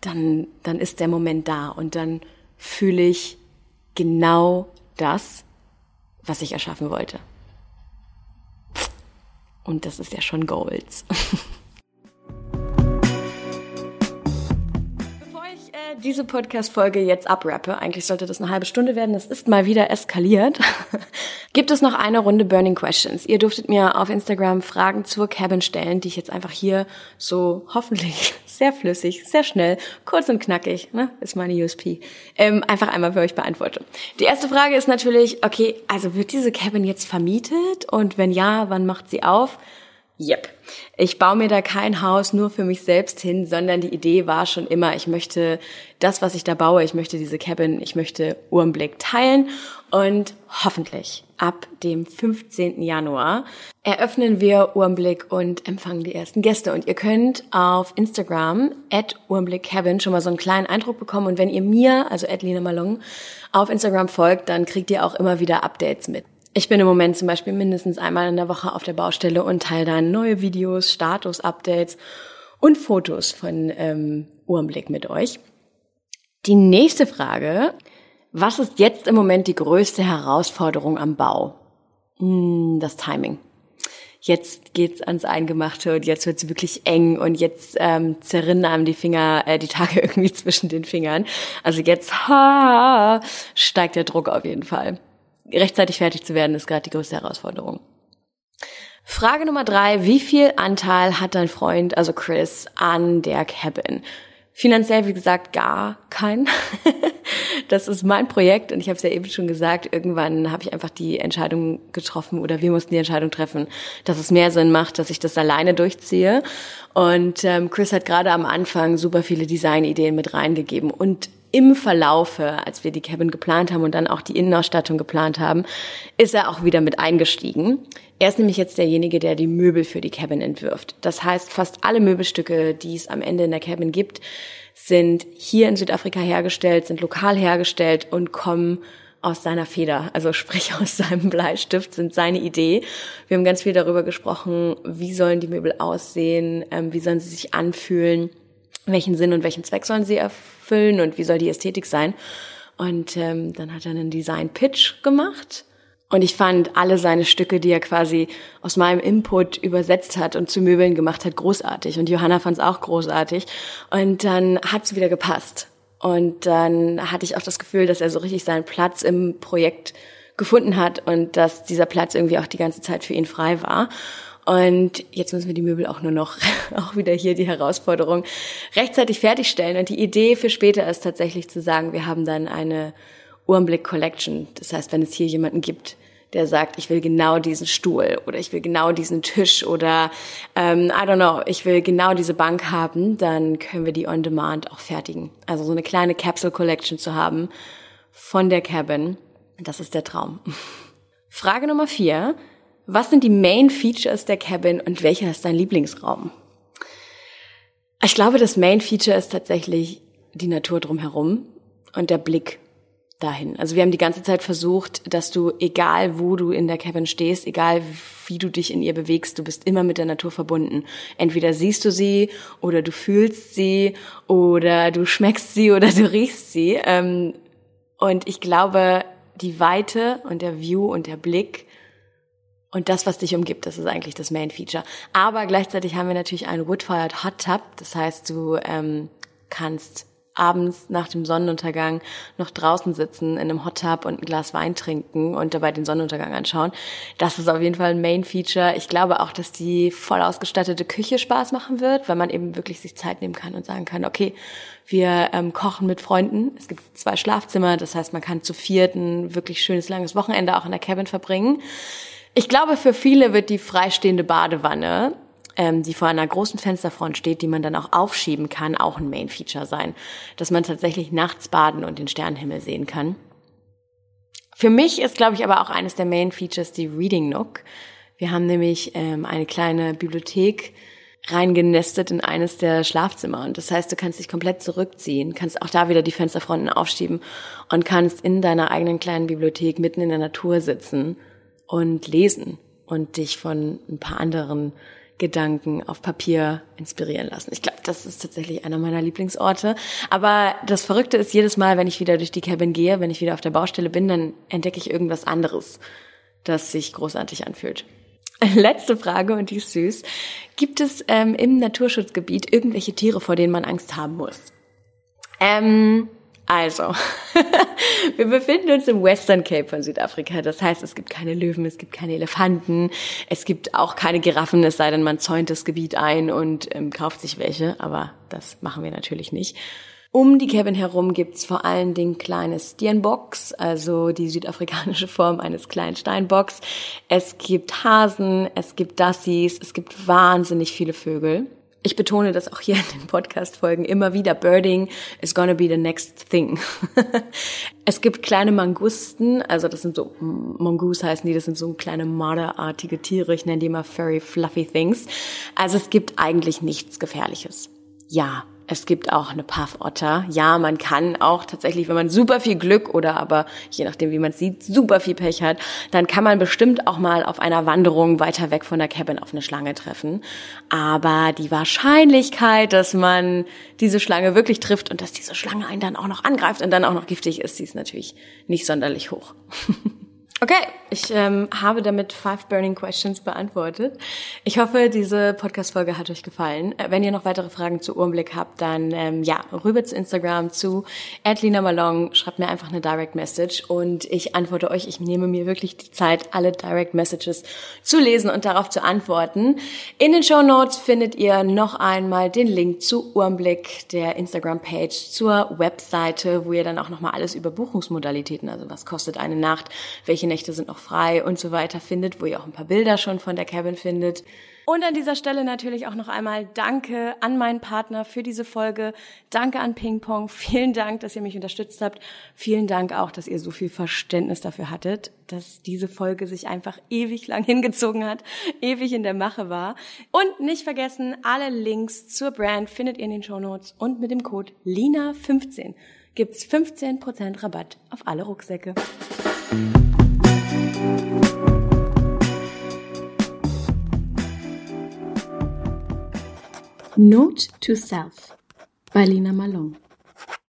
dann, dann ist der Moment da und dann fühle ich genau das, was ich erschaffen wollte. Und das ist ja schon Goals. (laughs) diese Podcast-Folge jetzt abrappe, eigentlich sollte das eine halbe Stunde werden, das ist mal wieder eskaliert, (laughs) gibt es noch eine Runde Burning Questions. Ihr durftet mir auf Instagram Fragen zur Cabin stellen, die ich jetzt einfach hier so hoffentlich (laughs) sehr flüssig, sehr schnell, kurz und knackig, ne, ist meine USP, ähm, einfach einmal für euch beantworte. Die erste Frage ist natürlich, okay, also wird diese Cabin jetzt vermietet und wenn ja, wann macht sie auf? Yep. Ich baue mir da kein Haus nur für mich selbst hin, sondern die Idee war schon immer, ich möchte das, was ich da baue, ich möchte diese Cabin, ich möchte Urmblick teilen und hoffentlich ab dem 15. Januar eröffnen wir Urmblick und empfangen die ersten Gäste. Und ihr könnt auf Instagram at Cabin schon mal so einen kleinen Eindruck bekommen. Und wenn ihr mir, also at Lina Malong, auf Instagram folgt, dann kriegt ihr auch immer wieder Updates mit. Ich bin im Moment zum Beispiel mindestens einmal in der Woche auf der Baustelle und teile dann neue Videos, Status-Updates und Fotos von ähm, Uhrenblick mit euch. Die nächste Frage, was ist jetzt im Moment die größte Herausforderung am Bau? Hm, das Timing. Jetzt geht's ans Eingemachte und jetzt wird's wirklich eng und jetzt ähm, zerrinnen einem die Finger, äh, die Tage (laughs) irgendwie zwischen den Fingern. Also jetzt ha, steigt der Druck auf jeden Fall rechtzeitig fertig zu werden, ist gerade die größte Herausforderung. Frage Nummer drei. Wie viel Anteil hat dein Freund, also Chris, an der Cabin? Finanziell, wie gesagt, gar kein. (laughs) das ist mein Projekt und ich habe es ja eben schon gesagt, irgendwann habe ich einfach die Entscheidung getroffen oder wir mussten die Entscheidung treffen, dass es mehr Sinn macht, dass ich das alleine durchziehe. Und ähm, Chris hat gerade am Anfang super viele Designideen mit reingegeben und im Verlaufe, als wir die Cabin geplant haben und dann auch die Innenausstattung geplant haben, ist er auch wieder mit eingestiegen. Er ist nämlich jetzt derjenige, der die Möbel für die Cabin entwirft. Das heißt, fast alle Möbelstücke, die es am Ende in der Cabin gibt, sind hier in Südafrika hergestellt, sind lokal hergestellt und kommen aus seiner Feder, also (laughs) sprich aus seinem Bleistift, sind seine Idee. Wir haben ganz viel darüber gesprochen, wie sollen die Möbel aussehen, ähm, wie sollen sie sich anfühlen welchen Sinn und welchen Zweck sollen sie erfüllen und wie soll die Ästhetik sein. Und ähm, dann hat er einen Design-Pitch gemacht. Und ich fand alle seine Stücke, die er quasi aus meinem Input übersetzt hat und zu Möbeln gemacht hat, großartig. Und Johanna fand es auch großartig. Und dann hat es wieder gepasst. Und dann hatte ich auch das Gefühl, dass er so richtig seinen Platz im Projekt gefunden hat und dass dieser Platz irgendwie auch die ganze Zeit für ihn frei war. Und jetzt müssen wir die Möbel auch nur noch, (laughs) auch wieder hier die Herausforderung, rechtzeitig fertigstellen. Und die Idee für später ist tatsächlich zu sagen, wir haben dann eine Uhrenblick Collection. Das heißt, wenn es hier jemanden gibt, der sagt, ich will genau diesen Stuhl oder ich will genau diesen Tisch oder ähm, I don't know, ich will genau diese Bank haben, dann können wir die on demand auch fertigen. Also so eine kleine Capsule Collection zu haben von der Cabin, das ist der Traum. (laughs) Frage Nummer vier. Was sind die Main Features der Cabin und welcher ist dein Lieblingsraum? Ich glaube, das Main Feature ist tatsächlich die Natur drumherum und der Blick dahin. Also wir haben die ganze Zeit versucht, dass du, egal wo du in der Cabin stehst, egal wie du dich in ihr bewegst, du bist immer mit der Natur verbunden. Entweder siehst du sie oder du fühlst sie oder du schmeckst sie oder (laughs) du riechst sie. Ähm, und ich glaube, die Weite und der View und der Blick und das, was dich umgibt, das ist eigentlich das Main Feature. Aber gleichzeitig haben wir natürlich einen Wood-Fired Hot Tub. Das heißt, du ähm, kannst abends nach dem Sonnenuntergang noch draußen sitzen in einem Hot Tub und ein Glas Wein trinken und dabei den Sonnenuntergang anschauen. Das ist auf jeden Fall ein Main Feature. Ich glaube auch, dass die voll ausgestattete Küche Spaß machen wird, weil man eben wirklich sich Zeit nehmen kann und sagen kann, okay, wir ähm, kochen mit Freunden. Es gibt zwei Schlafzimmer, das heißt, man kann zu viert ein wirklich schönes langes Wochenende auch in der Cabin verbringen. Ich glaube, für viele wird die freistehende Badewanne, ähm, die vor einer großen Fensterfront steht, die man dann auch aufschieben kann, auch ein Main-Feature sein. Dass man tatsächlich nachts baden und den Sternenhimmel sehen kann. Für mich ist, glaube ich, aber auch eines der Main-Features die Reading Nook. Wir haben nämlich ähm, eine kleine Bibliothek reingenestet in eines der Schlafzimmer. Und das heißt, du kannst dich komplett zurückziehen, kannst auch da wieder die Fensterfronten aufschieben und kannst in deiner eigenen kleinen Bibliothek mitten in der Natur sitzen und lesen und dich von ein paar anderen Gedanken auf Papier inspirieren lassen. Ich glaube, das ist tatsächlich einer meiner Lieblingsorte. Aber das Verrückte ist, jedes Mal, wenn ich wieder durch die Cabin gehe, wenn ich wieder auf der Baustelle bin, dann entdecke ich irgendwas anderes, das sich großartig anfühlt. (laughs) Letzte Frage und die ist süß. Gibt es ähm, im Naturschutzgebiet irgendwelche Tiere, vor denen man Angst haben muss? Ähm, also, (laughs) wir befinden uns im Western Cape von Südafrika. Das heißt, es gibt keine Löwen, es gibt keine Elefanten, es gibt auch keine Giraffen, es sei denn, man zäunt das Gebiet ein und ähm, kauft sich welche. Aber das machen wir natürlich nicht. Um die Cabin herum gibt's vor allen Dingen kleine Steenbocks, also die südafrikanische (laughs) Form eines kleinen Steinbocks. Es gibt Hasen, es gibt Dassies, es gibt wahnsinnig viele Vögel. Ich betone das auch hier in den Podcast-Folgen immer wieder. Birding is gonna be the next thing. (laughs) es gibt kleine Mangusten, also das sind so, Mongoose heißen die, das sind so kleine marderartige Tiere. Ich nenne die immer furry, fluffy things. Also es gibt eigentlich nichts Gefährliches. Ja, es gibt auch eine Puffotter. Ja, man kann auch tatsächlich, wenn man super viel Glück oder aber je nachdem, wie man sieht, super viel Pech hat, dann kann man bestimmt auch mal auf einer Wanderung weiter weg von der Cabin auf eine Schlange treffen. Aber die Wahrscheinlichkeit, dass man diese Schlange wirklich trifft und dass diese Schlange einen dann auch noch angreift und dann auch noch giftig ist, die ist natürlich nicht sonderlich hoch. (laughs) Okay, ich ähm, habe damit Five Burning Questions beantwortet. Ich hoffe, diese Podcast-Folge hat euch gefallen. Äh, wenn ihr noch weitere Fragen zu Urmblick habt, dann ähm, ja, rüber zu Instagram, zu Adlina Malong, schreibt mir einfach eine Direct Message und ich antworte euch. Ich nehme mir wirklich die Zeit, alle Direct Messages zu lesen und darauf zu antworten. In den Show Notes findet ihr noch einmal den Link zu Urmblick, der Instagram-Page, zur Webseite, wo ihr dann auch nochmal alles über Buchungsmodalitäten, also was kostet eine Nacht, welche Nächte sind noch frei und so weiter findet, wo ihr auch ein paar Bilder schon von der Cabin findet. Und an dieser Stelle natürlich auch noch einmal Danke an meinen Partner für diese Folge. Danke an Ping Pong. (laughs) Vielen Dank, dass ihr mich unterstützt habt. Vielen Dank auch, dass ihr so viel Verständnis dafür hattet, dass diese Folge sich einfach ewig lang (laughs) hingezogen hat, ewig in der Mache war. Und nicht vergessen, alle Links zur Brand findet ihr in den Show Notes und mit dem Code LINA15 gibt's 15% Rabatt auf alle Rucksäcke. Note to Self bei Lina Malone